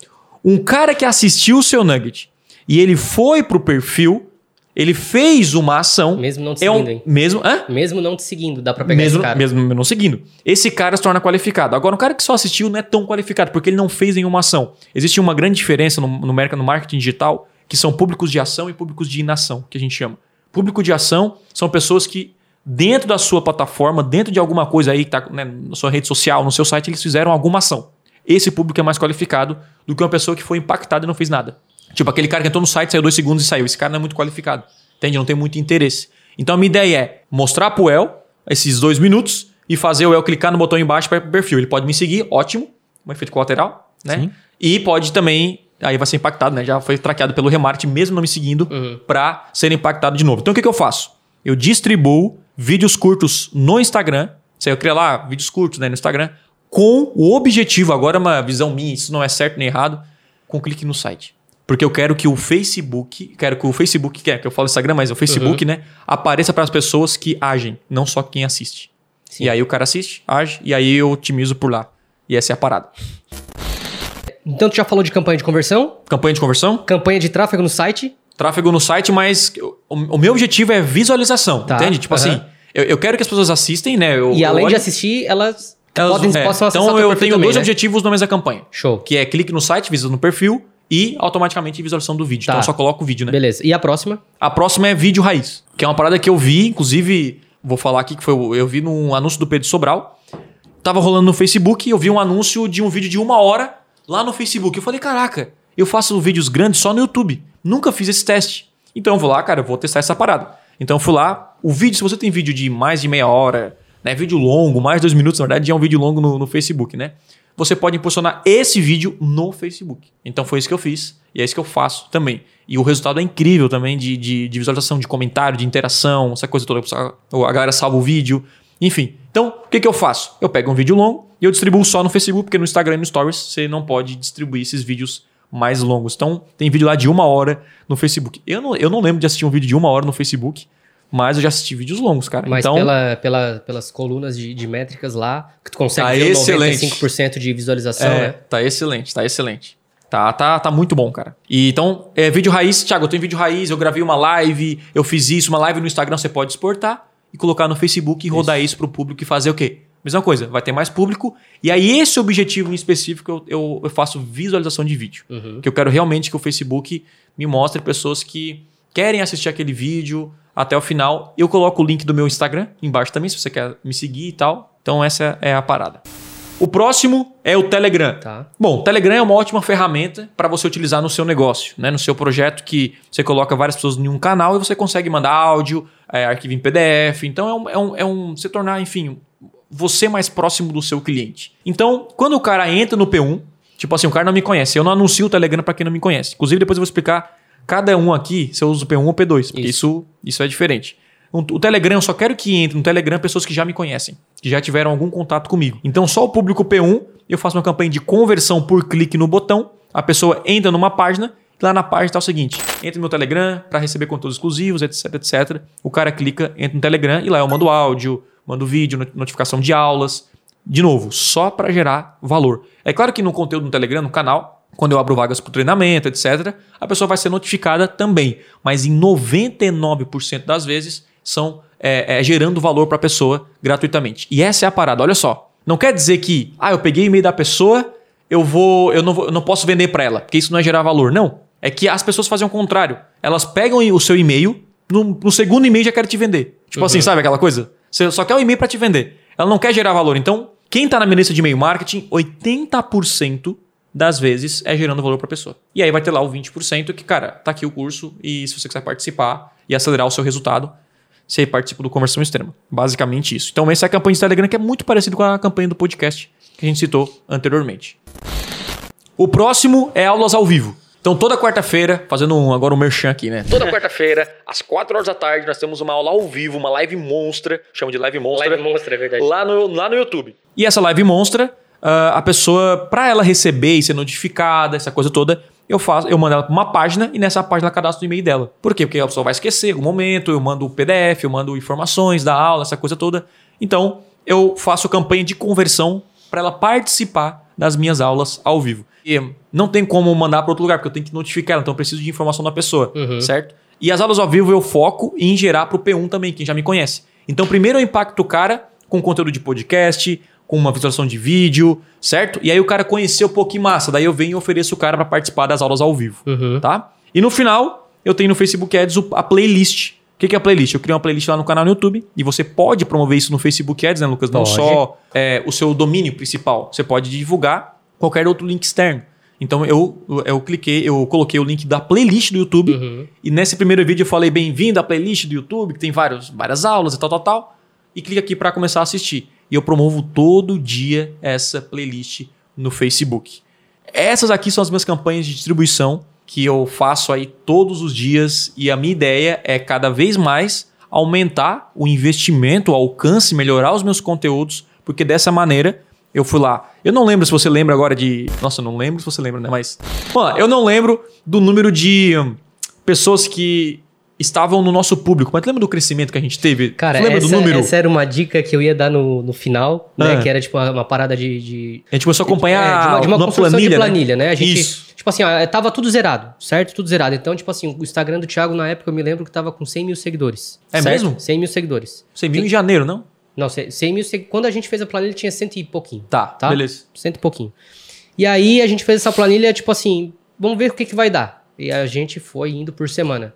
Um cara que assistiu o seu nugget e ele foi pro perfil, ele fez uma ação. Mesmo não te é um, seguindo, hein? Mesmo. Hã? Mesmo não te seguindo, dá pra pegar Mesmo, esse cara. mesmo não seguindo. Esse cara se torna qualificado. Agora, um cara que só assistiu não é tão qualificado, porque ele não fez nenhuma ação. Existe uma grande diferença no, no mercado no marketing digital, que são públicos de ação e públicos de inação, que a gente chama. Público de ação são pessoas que, dentro da sua plataforma, dentro de alguma coisa aí que está né, na sua rede social, no seu site, eles fizeram alguma ação. Esse público é mais qualificado do que uma pessoa que foi impactada e não fez nada. Tipo, aquele cara que entrou no site, saiu dois segundos e saiu. Esse cara não é muito qualificado. Entende? Não tem muito interesse. Então a minha ideia é mostrar pro El esses dois minutos e fazer o El clicar no botão embaixo para perfil. Ele pode me seguir, ótimo. Um efeito colateral, né? Sim. E pode também. Aí vai ser impactado, né? Já foi traqueado pelo remarketing, mesmo não me seguindo, Uhum. para ser impactado de novo. Então o que, que eu faço? Eu distribuo vídeos curtos no Instagram. Sei, eu crio lá vídeos curtos né, no Instagram, com o objetivo, agora é uma visão minha, isso não é certo nem errado, com clique no site. Porque eu quero que o Facebook, quero que o Facebook, quer que eu falo Instagram, mas o Facebook, né, apareça para as pessoas que agem, não só quem assiste. Sim. E aí o cara assiste, age, e aí eu otimizo por lá. E essa é a parada. Então tu já falou de campanha de conversão, Campanha de conversão, campanha de tráfego no site. tráfego no site, mas o, o meu objetivo é visualização, Tá, entende? Tipo aham. assim, eu, eu quero que as pessoas assistem, né? Eu, e além de olho- assistir, elas, elas- podem, é, possam acessar Então eu tenho também, dois né? objetivos no mês da campanha. Show. Que é clique no site, visita no perfil e automaticamente visualização do vídeo. Tá. Então eu só coloco o vídeo, né? Beleza. E a próxima? A próxima é vídeo raiz, que é uma parada que eu vi, inclusive, vou falar aqui que foi o- eu vi num anúncio do Pedro Sobral. Tava rolando no Facebook, eu vi um anúncio de um vídeo de uma hora lá no Facebook. Eu falei, caraca, eu faço vídeos grandes só no YouTube. Nunca fiz esse teste. Então eu vou lá, cara, eu vou testar essa parada. Então eu fui lá, o vídeo, se você tem vídeo de mais de meia hora, né, vídeo longo, mais de dois minutos, na verdade, é um vídeo longo no, no Facebook, né? Você pode impulsionar esse vídeo no Facebook. Então foi isso que eu fiz e é isso que eu faço também. E o resultado é incrível também de, de, de visualização, de comentário, de interação, essa coisa toda. A galera salva o vídeo. Enfim. Então, o que, que eu faço? Eu pego um vídeo longo e eu distribuo só no Facebook, porque no Instagram e no Stories você não pode distribuir esses vídeos mais longos. Então, tem vídeo lá de uma hora no Facebook. Eu não, eu não lembro de assistir um vídeo de uma hora no Facebook, mas eu já assisti vídeos longos, cara. Mas então, pela, pela, pelas colunas de, de métricas lá, que tu consegue Tá ver excelente. 95% de visualização, É, né? tá excelente, tá excelente. Tá, tá, tá muito bom, cara. E então, é, vídeo raiz, Thiago, eu tenho vídeo raiz, eu gravei uma live, eu fiz isso, uma live no Instagram você pode exportar e colocar no Facebook e rodar isso, pro público e fazer o quê? Mesma coisa, vai ter mais público. E aí, esse objetivo em específico, eu, eu, eu faço visualização de vídeo. Uhum. Que eu quero realmente que o Facebook me mostre pessoas que querem assistir aquele vídeo até o final. Eu coloco o link do meu Instagram embaixo também, se você quer me seguir e tal. Então, essa é a parada. O próximo é o Telegram. Tá. Bom, o Telegram é uma ótima ferramenta para você utilizar no seu negócio, né? no seu projeto que você coloca várias pessoas em um canal e você consegue mandar áudio, é, arquivo em PDF. Então é um, é um, é um você tornar, enfim, você mais próximo do seu cliente. Então, quando o cara entra no P1, tipo assim, o cara não me conhece, eu não anuncio o Telegram para quem não me conhece. Inclusive, depois eu vou explicar cada um aqui se eu uso o P1 ou o P2, porque isso, isso é diferente. O Telegram, eu só quero que entre no Telegram pessoas que já me conhecem, que já tiveram algum contato comigo. Então, só o público P1, eu faço uma campanha de conversão por clique no botão, a pessoa entra numa página, lá na página está o seguinte: entra no meu Telegram para receber conteúdos exclusivos, etc, etc. O cara clica, entra no Telegram e lá eu mando áudio, mando vídeo, not- notificação de aulas. De novo, só para gerar valor. É claro que no conteúdo no Telegram, no canal, quando eu abro vagas para treinamento, etc., a pessoa vai ser notificada também. Mas em 99% das vezes são é, é, gerando valor para a pessoa gratuitamente. E essa é a parada. Olha só. Não quer dizer que, ah, eu peguei o e-mail da pessoa, eu vou, eu não, vou, eu não posso vender para ela, porque isso não é gerar valor. Não. É que as pessoas fazem o contrário. Elas pegam o seu e-mail, no, no segundo e-mail já querem te vender. Tipo assim, sabe aquela coisa? Você só quer o e-mail para te vender. Ela não quer gerar valor. Então, quem está na minha lista de e-mail marketing, 80% das vezes é gerando valor para a pessoa. E aí vai ter lá o 20% que, cara, tá aqui o curso e se você quiser participar e acelerar o seu resultado, você participa do Conversão Extrema. Basicamente isso. Então, essa é a campanha de Telegram que é muito parecido com a campanha do podcast que a gente citou anteriormente. O próximo é aulas ao vivo. Então, toda quarta-feira, fazendo um, agora um merchan aqui, né? Toda quarta-feira, às 4 horas da tarde, nós temos uma aula ao vivo, uma live monstra, chama de live monstra, Live Monster, é verdade. lá no, lá no YouTube. E essa live monstra, ah, a pessoa, para ela receber e ser notificada, essa coisa toda, eu faço, eu mando ela para uma página e nessa página ela cadastra o e-mail dela. Por quê? Porque a pessoa vai esquecer algum momento, eu mando o PDF, eu mando informações da aula, essa coisa toda. Então, eu faço campanha de conversão para ela participar das minhas aulas ao vivo. E não tem como mandar para outro lugar, porque eu tenho que notificar ela, então eu preciso de informação da pessoa, certo? E as aulas ao vivo eu foco em gerar para o P1 também, quem já me conhece. Então, primeiro eu impacto o cara com conteúdo de podcast, com uma visualização de vídeo, certo? E aí o cara conheceu um pouquinho massa, daí eu venho e ofereço o cara para participar das aulas ao vivo, Uhum. tá? E no final, eu tenho no Facebook Ads a playlist. O que que é a playlist? Eu criei uma playlist lá no canal no YouTube e você pode promover isso no Facebook Ads, né, Lucas? Não Pode. só é, o seu domínio principal. Você pode divulgar qualquer outro link externo. Então eu, eu cliquei, eu coloquei o link da playlist do YouTube Uhum. e nesse primeiro vídeo eu falei bem-vindo à playlist do YouTube, que tem vários, várias aulas e tal, tal, tal. E clica aqui para começar a assistir. E eu promovo todo dia essa playlist no Facebook. Essas aqui são as minhas campanhas de distribuição que eu faço aí todos os dias e a minha ideia é cada vez mais aumentar o investimento, o alcance, melhorar os meus conteúdos, porque dessa maneira eu fui lá. Eu não lembro se você lembra agora de. Nossa, eu não lembro se você lembra, né? Mas. Mano, eu não lembro do número de hum, pessoas que estavam no nosso público. Mas lembra do crescimento que a gente teve? Cara, lembra essa, do número? essa era uma dica que eu ia dar no, no final, né? Ah. Que era tipo uma, uma parada de, de- A gente começou a É, acompanhar de uma, de uma numa construção planilha, de né? planilha, né? A gente, Isso. tipo assim, ó, tava tudo zerado, certo? Tudo zerado. Então, tipo assim, o Instagram do Thiago, na época, eu me lembro que tava com 100 mil seguidores. É certo? mesmo? 100 mil seguidores. Você viu em janeiro, não? Não, 100 100 mil seguidores. Quando a gente fez a planilha, tinha cento e pouquinho. Tá, Tá? beleza. Cento e pouquinho. E aí, a gente fez essa planilha, tipo assim, vamos ver o que, que vai dar. E a gente foi indo por semana.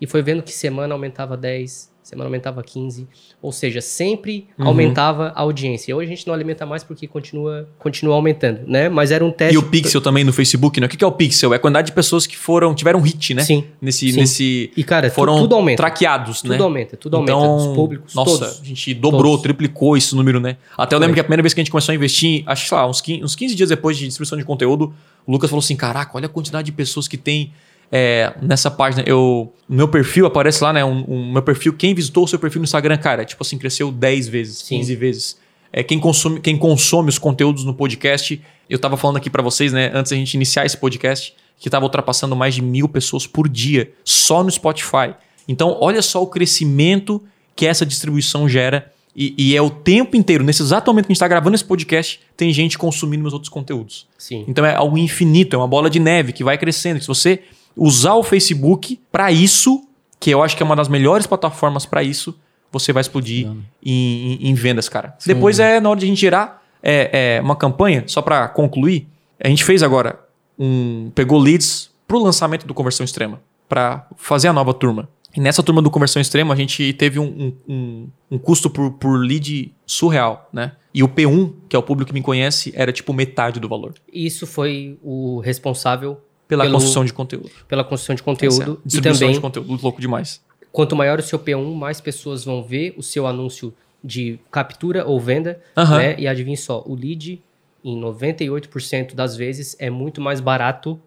E foi vendo que semana aumentava 10, semana aumentava 15. Ou seja, sempre Uhum. aumentava a audiência. Hoje a gente não alimenta mais porque continua, continua aumentando, né? Mas era um teste. E o Pixel também no Facebook, né? O que é o Pixel? É a quantidade de pessoas que foram, tiveram hit, né? Sim. Nesse, Sim. nesse E, cara, foram tudo aumenta. traqueados, Tudo né? aumenta, tudo aumenta. Então, Os públicos, nossa, todos. a gente dobrou, Todos. triplicou esse número, né? Até eu lembro Foi. que a primeira vez que a gente começou a investir, acho que, lá, uns 15, uns 15 dias depois de distribuição de conteúdo, o Lucas falou assim: caraca, olha a quantidade de pessoas que tem é, nessa página. Eu, meu perfil aparece lá, né? Um, um- meu perfil, quem visitou o seu perfil no Instagram, cara, tipo assim, cresceu 10 vezes, Sim. 15 vezes. É, quem, consome, quem consome os conteúdos no podcast, eu tava falando aqui pra vocês, né, antes da gente iniciar esse podcast, que tava ultrapassando mais de mil pessoas por dia, só no Spotify. Então, olha só o crescimento que essa distribuição gera. E, e é o tempo inteiro, nesse exato momento que a gente está gravando esse podcast, tem gente consumindo meus outros conteúdos. Sim. Então é algo infinito, é uma bola de neve que vai crescendo. Se você usar o Facebook para isso, que eu acho que é uma das melhores plataformas para isso, você vai explodir em, em- em vendas, cara. Depois é na hora de a gente gerar é, é, uma campanha, só para concluir, a gente fez agora um. pegou leads pro lançamento do Conversão Extrema, para fazer a nova turma. E nessa turma do Conversão Extrema, a gente teve um, um, um- um custo por, por lead surreal, né? E o P1, que é o público que me conhece, era tipo metade do valor. Isso foi o responsável Pela pelo- construção de conteúdo. pela construção de é conteúdo. E distribuição também, de conteúdo, louco demais. quanto maior o seu P1, mais pessoas vão ver o seu anúncio de captura ou venda. Aham. Né? E adivinhe só, o lead, em 98% das vezes, é muito mais barato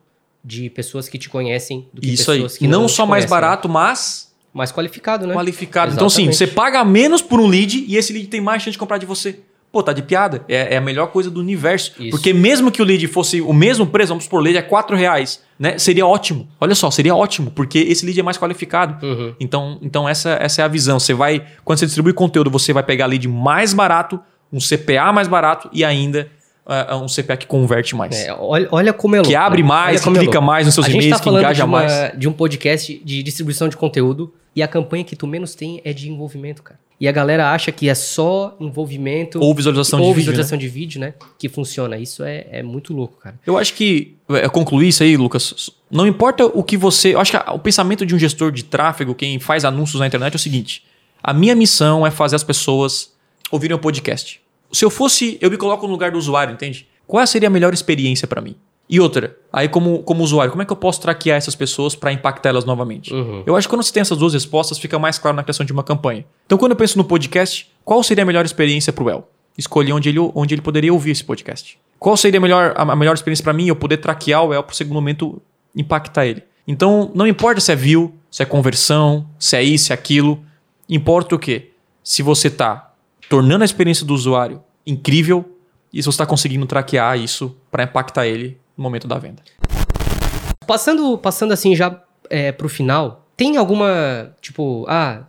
de pessoas que te conhecem do que Isso aí. pessoas que não não só mais barato, mas Mais qualificado, né? qualificado. Então, assim, Exatamente. você paga menos por um lead e esse lead tem mais chance de comprar de você. Pô, tá de piada. É, é a melhor coisa do universo. Isso. Porque mesmo que o lead fosse o mesmo preço, vamos supor, o lead é 4 reais, né? Seria ótimo. Olha só, seria ótimo, porque esse lead é mais qualificado. Uhum. Então, então essa, essa é a visão. Você vai, quando você distribui conteúdo, você vai pegar lead mais barato, um CPA mais barato e ainda ah, um CPA que converte mais. É, olha, olha como é louco. que abre mais, que é clica louco. mais nos seus gente e-mails, tá que engaja de, uma- mais. de um podcast de distribuição de conteúdo e a campanha que tu menos tem é de envolvimento, cara. E a galera acha que é só envolvimento Ou visualização ou de vídeo. né? visualização de vídeo, né? Que funciona. Isso é, é muito louco, cara. Eu acho que, é, concluir isso aí, Lucas, não importa o que você. Eu acho que o pensamento de um gestor de tráfego, quem faz anúncios na internet, é o seguinte: a minha missão é fazer as pessoas ouvirem o podcast. Se eu fosse, eu me coloco no lugar do usuário, entende? Qual seria a melhor experiência para mim? E outra, aí como, como usuário, como é que eu posso traquear essas pessoas para impactar elas novamente? Uhum. Eu acho que quando você tem essas duas respostas, fica mais claro na questão de uma campanha. Então, quando eu penso no podcast, qual seria a melhor experiência para o El? Escolher onde ele, onde ele poderia ouvir esse podcast. Qual seria a melhor, a melhor experiência para mim? Eu poder traquear o El para o segundo momento impactar ele. Então, não importa se é view, se é conversão, se é isso, se é aquilo. Importa o quê? Se você está tornando a experiência do usuário incrível e se você está conseguindo traquear isso para impactar ele no momento da venda. Passando, passando assim já é, pro final, tem alguma, tipo, ah,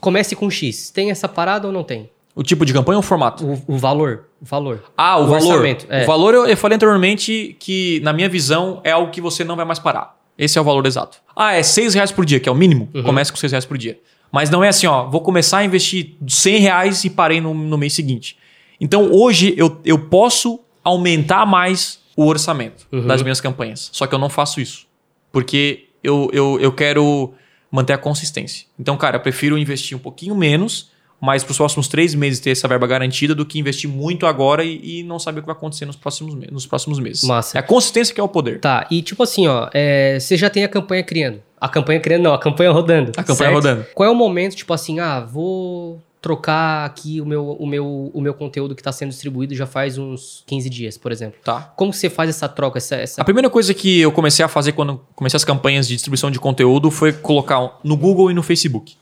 comece com X. Tem essa parada ou não tem? O tipo de campanha ou o formato? O, o valor, o valor. Ah, o, O valor. é. O valor eu, eu falei anteriormente que, na minha visão, é algo que você não vai mais parar. Esse é o valor exato. Ah, é 6 reais por dia, que é o mínimo. Uhum. Comece com 6 reais por dia. Mas não é assim, ó, vou começar a investir 100 reais e parei no, no mês seguinte. Então, hoje, eu, eu posso aumentar mais o orçamento Uhum. das minhas campanhas. Só que eu não faço isso. Porque eu, eu, eu quero manter a consistência. Então, cara, eu prefiro investir um pouquinho menos, mas para os próximos três meses ter essa verba garantida do que investir muito agora e, e não saber o que vai acontecer nos próximos, nos próximos meses. Massa. É a consistência que é o poder. Tá, e tipo assim, ó, é, você já tem a campanha criando. A campanha criando, não, a campanha rodando. A campanha rodando. Qual é o momento, tipo assim, ah, vou trocar aqui o meu, o meu, o meu conteúdo que está sendo distribuído já faz uns 15 dias, por exemplo. Tá. Como você faz essa troca, essa... essa... A primeira coisa que eu comecei a fazer quando comecei as campanhas de distribuição de conteúdo foi colocar no Google e no Facebook,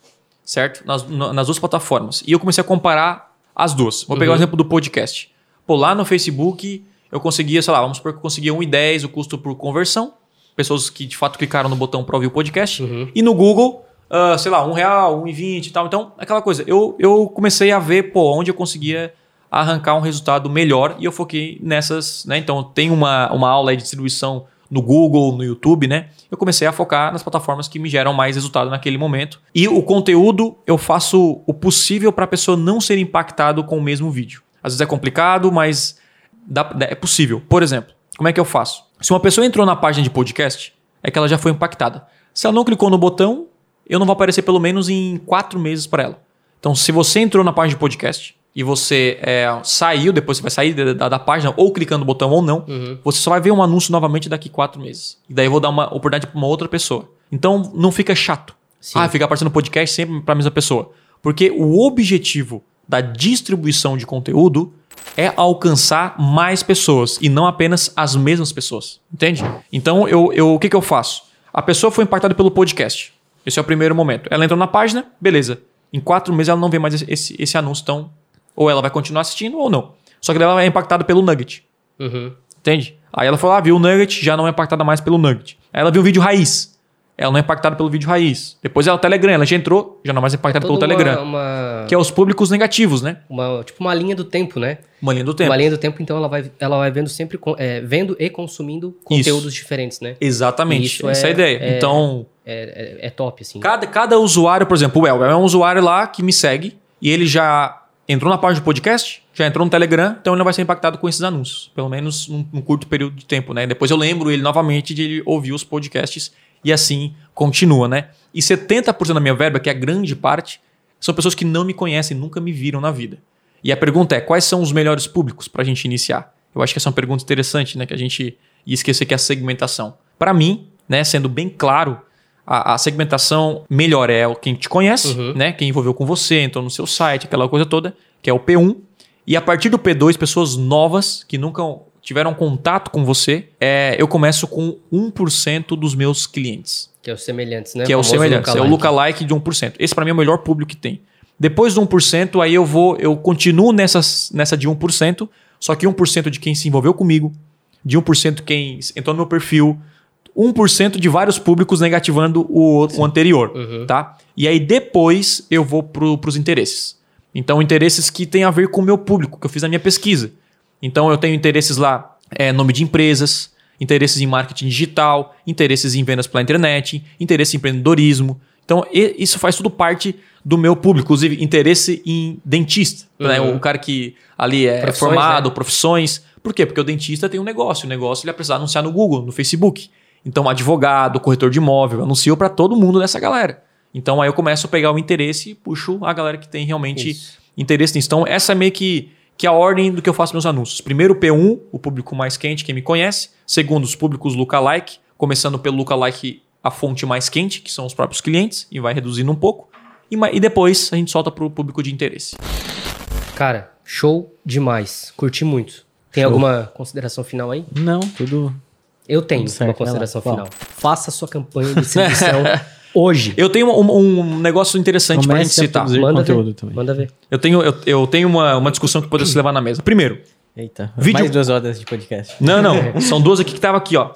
certo? Nas, na- nas duas plataformas. E eu comecei a comparar as duas. Vou pegar o Uhum. exemplo do podcast. Pô, lá no Facebook eu conseguia, sei lá, vamos supor que eu conseguia 1,10 o custo por conversão. Pessoas que de fato clicaram no botão para ouvir o podcast. Uhum. E no Google ah, sei lá, um real, um e vinte e tal. Então, aquela coisa. Eu, eu comecei a ver, pô, onde eu conseguia arrancar um resultado melhor e eu foquei nessas, né? Então, tem uma, uma aula de distribuição no Google, no YouTube, né? Eu comecei a focar nas plataformas que me geram mais resultado naquele momento. E o conteúdo, eu faço o possível para a pessoa não ser impactado com o mesmo vídeo. Às vezes é complicado, mas dá- é possível. Por exemplo, como é que eu faço? Se uma pessoa entrou na página de podcast, é que ela já foi impactada. Se ela não clicou no botão, eu não vou aparecer pelo menos em quatro meses para ela. Então, se você entrou na página de podcast e você é, saiu, depois você vai sair da, da- da página, ou clicando no botão ou não, você só vai ver um anúncio novamente daqui quatro meses. E daí eu vou dar uma oportunidade para uma outra pessoa. Então, não fica chato. Sim. Ah, ficar aparecendo podcast sempre para a mesma pessoa. Porque o objetivo da distribuição de conteúdo é alcançar mais pessoas e não apenas as mesmas pessoas. Entende? Então, eu, eu, o que, que eu faço? A pessoa foi impactada pelo podcast. Esse é o primeiro momento. Ela entrou na página, beleza. Em quatro meses ela não vê mais esse, esse, esse anúncio, então ou ela vai continuar assistindo ou não. Só que ela é impactada pelo Nugget. Uhum. Entende? Aí ela falou, ah, viu o Nugget, já não é impactada mais pelo Nugget. Aí ela viu o vídeo raiz. Ela não é impactada pelo vídeo raiz. Depois ela é o Telegram, ela já entrou, já não é mais impactada pelo Toda Telegram. Uma, uma, Que é os públicos negativos, né? uma- tipo uma linha do tempo, né? Uma linha do tempo. Uma linha do tempo, então ela vai, ela vai vendo sempre, é, vendo e consumindo conteúdos diferentes, né? Exatamente. Isso Essa é a é- ideia. é- Então, É, é- é top, assim. cada, cada usuário, por exemplo, o Elber é um usuário lá que me segue e ele já entrou na página do podcast, já entrou no Telegram, então ele não vai ser impactado com esses anúncios. Pelo menos num, num curto período de tempo, né? Depois eu lembro ele novamente de ele ouvir os podcasts e assim continua, né? E 70% da minha verba, que é a grande parte, são pessoas que não me conhecem, nunca me viram na vida. E a pergunta é: quais são os melhores públicos para a gente iniciar? Eu acho que essa é uma pergunta interessante, né? Que a gente ia esquecer que é a segmentação. Para mim, né, sendo bem claro, a, a segmentação melhor é o quem te conhece, Uhum. né? Quem envolveu com você, entrou no seu site, aquela coisa toda, que é o P1. E a partir do P2, pessoas novas que nunca tiveram contato com você, é, eu começo com 1% dos meus clientes Que é os semelhantes, né? que é o semelhante, é o lookalike de 1%. Esse para mim é o melhor público que tem. Depois do 1%, aí eu vou, eu continuo nessas, nessa de 1%, só que 1% de quem se envolveu comigo, de 1% quem entrou no meu perfil, 1% de vários públicos negativando o, o anterior, Uhum. tá? E aí depois eu vou para os interesses. Então, interesses que têm a ver com o meu público, que eu fiz a minha pesquisa. Então, eu tenho interesses lá, é, nome de empresas, interesses em marketing digital, interesses em vendas pela internet, interesse em empreendedorismo. Então, isso faz tudo parte do meu público, inclusive interesse em dentista, né? Uhum. o cara que ali é Profissões, formado, né? profissões. Por quê? Porque o dentista tem um negócio, o negócio ele vai precisar anunciar no Google, no Facebook. Então, advogado, corretor de imóvel, anuncio para todo mundo dessa galera. Então, aí eu começo a pegar o interesse e puxo a galera que tem realmente Isso. interesse nisso. Então, essa é meio que, que a ordem do que eu faço meus anúncios. Primeiro, o P1, o público mais quente, quem me conhece. Segundo, os públicos lookalike, começando pelo lookalike, a fonte mais quente, que são os próprios clientes, e vai reduzindo um pouco. E, e depois a gente solta para o público de interesse. Cara, show demais. Curti muito. Tem Show. alguma consideração final aí? Não, tudo. Eu tenho certo, uma consideração final. Faça sua campanha de distribuição <laughs> hoje. Eu tenho um, um negócio interessante para a gente a citar. Manda ver. Manda ver. Eu tenho, eu, eu tenho uma, uma discussão que poderia se levar na mesa. Primeiro, Eita, Vídeo- mais duas horas de podcast. não, não, <laughs> são duas aqui que tava aqui, ó,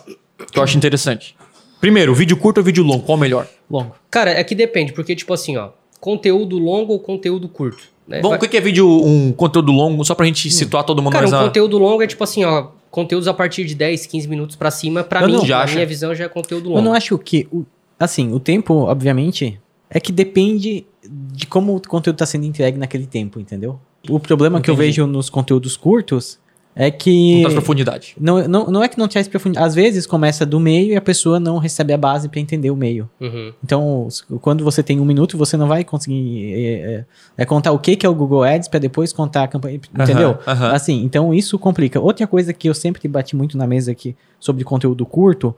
que eu acho interessante. Primeiro, vídeo curto ou vídeo longo? Qual o melhor? Longo. Cara, é que depende, porque, tipo assim, ó, conteúdo longo ou conteúdo curto. Né? Bom, Vai- o que é vídeo, um conteúdo longo, só pra gente situar todo mundo Cara, um mais na... conteúdo longo é tipo assim, ó, conteúdos a partir de 10, 15 minutos pra cima, pra Eu mim, não- Já na acha? minha visão, já é conteúdo Eu longo. não acho que. o- assim, o tempo, obviamente, é que depende de como o conteúdo está sendo entregue naquele tempo, entendeu? O problema que eu Entendi. vejo nos conteúdos curtos é Não que. traz profundidade. Não, não, não é que não traz profundidade. Às vezes começa do meio e a pessoa não recebe a base para entender o meio. Uhum. Então, quando você tem um minuto, você não vai conseguir é, é, é contar o que, que é o Google Ads para depois contar a campanha. Entendeu? aham. Assim, então isso complica. Outra coisa que eu sempre bati muito na mesa aqui sobre conteúdo curto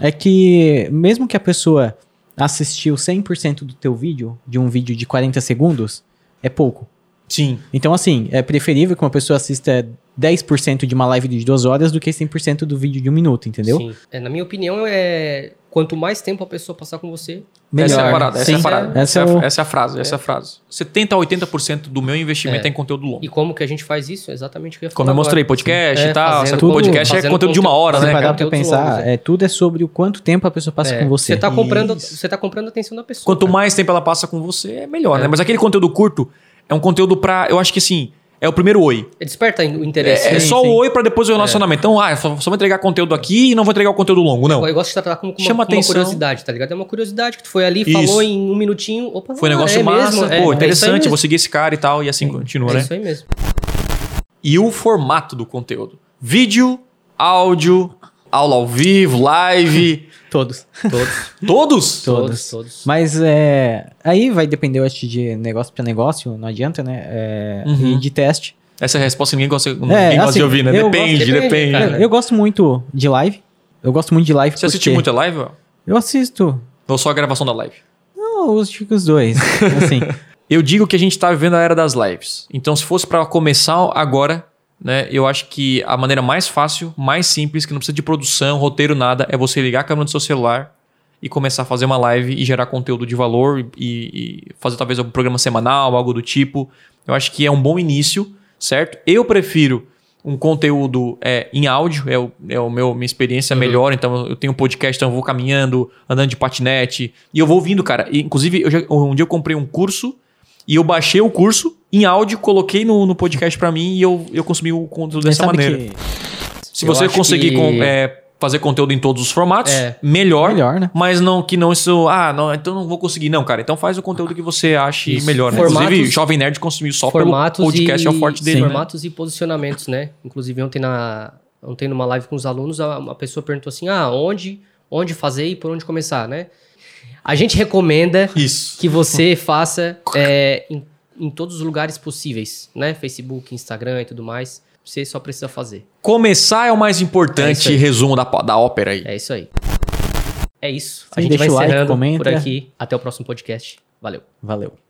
é que, mesmo que a pessoa assistiu 100% do teu vídeo, de um vídeo de 40 segundos, é pouco. Sim. Então, assim, é preferível que uma pessoa assista 10% de uma live de duas horas do que 100% do vídeo de um minuto, entendeu? Sim. É, na minha opinião, é quanto mais tempo a pessoa passar com você, essa é a Melhor. parada, essa é a parada. Essa Essa, é é, o- a- essa é a frase, essa é a frase. 70 a 80% do meu investimento é, É. em conteúdo longo. e como que a gente faz isso? É exatamente o que eu ia Como eu mostrei, podcast É, e tal. fazendo tudo- podcast é conteúdo de uma hora, né? parar cara? pra pensar, longos, é. é, tudo é sobre o quanto tempo a pessoa passa É, com você. Você tá comprando, Isso. você tá comprando a atenção da pessoa. Quanto cara. mais tempo ela passa com você, é melhor, É. né? Mas aquele conteúdo curto é um conteúdo pra. Eu acho que assim, é o primeiro oi. Desperta o interesse. É, né? só sim. o oi pra depois o relacionamento. Então, ah, só, só vou entregar conteúdo aqui e não vou entregar o conteúdo longo. Não. Eu gosto de tratar como, como Chama uma, como uma atenção. curiosidade, tá ligado? É uma curiosidade que tu foi ali, Isso. falou em um minutinho. Opa, Foi um negócio é massa, mesmo? É, pô, é interessante, vou seguir esse cara e tal, e assim continua, É né? isso aí mesmo. E o formato do conteúdo: vídeo, áudio, aula ao vivo, live. <laughs> Todos. Todos. todos? todos, Todos. Mas é, aí vai depender, eu acho, de negócio pra negócio, não adianta, né? É, Uhum. E de teste. Essa é a resposta que ninguém gosta, ninguém É, gosta assim, de ouvir, né? Depende, gosto- depende. depende, cara. Eu, eu gosto muito de live. Eu gosto muito de live Você assiste porque- muita live? ó? Eu assisto. Ou só a gravação da live? Não, eu assisto os dois. <laughs> assim. Eu digo que a gente tá vivendo a era das lives. Então, se fosse pra começar agora, né, eu acho que a maneira mais fácil, mais simples, que não precisa de produção, roteiro, nada, é você ligar a câmera do seu celular e começar a fazer uma live e gerar conteúdo de valor e, e fazer talvez algum programa semanal, algo do tipo. Eu acho que é um bom início, certo? Eu prefiro um conteúdo é, em áudio, é o, é o meu minha experiência melhor. Então eu tenho um podcast, então eu vou caminhando, andando de patinete e eu vou ouvindo, cara. E, inclusive, eu já- um dia eu comprei um curso e eu baixei o curso em áudio, coloquei no, no podcast pra mim e eu, eu consumi o conteúdo dessa maneira. que Se Eu você conseguir que- com- é, fazer conteúdo em todos os formatos, É. melhor. Melhor, né? Mas não que não isso. Ah, não, então não vou conseguir. Não, cara. Então faz o conteúdo que você ache Isso. melhor. Né? Formatos- Inclusive, Jovem Nerd consumiu só pelo podcast, e, é o forte dele. né? Formatos e posicionamentos, né? Inclusive, ontem, na, ontem numa live com os alunos, uma pessoa perguntou assim: ah, onde, onde fazer e por onde começar, né? A gente recomenda Isso. que você <laughs> faça é, em, em todos os lugares possíveis, né? Facebook, Instagram e tudo mais. Você só precisa fazer. Começar é o mais É importante aí. resumo da, da ópera aí. É isso aí. É isso. Sim, a gente deixa vai o like, encerrando comenta. por aqui. Até o próximo podcast. Valeu. Valeu.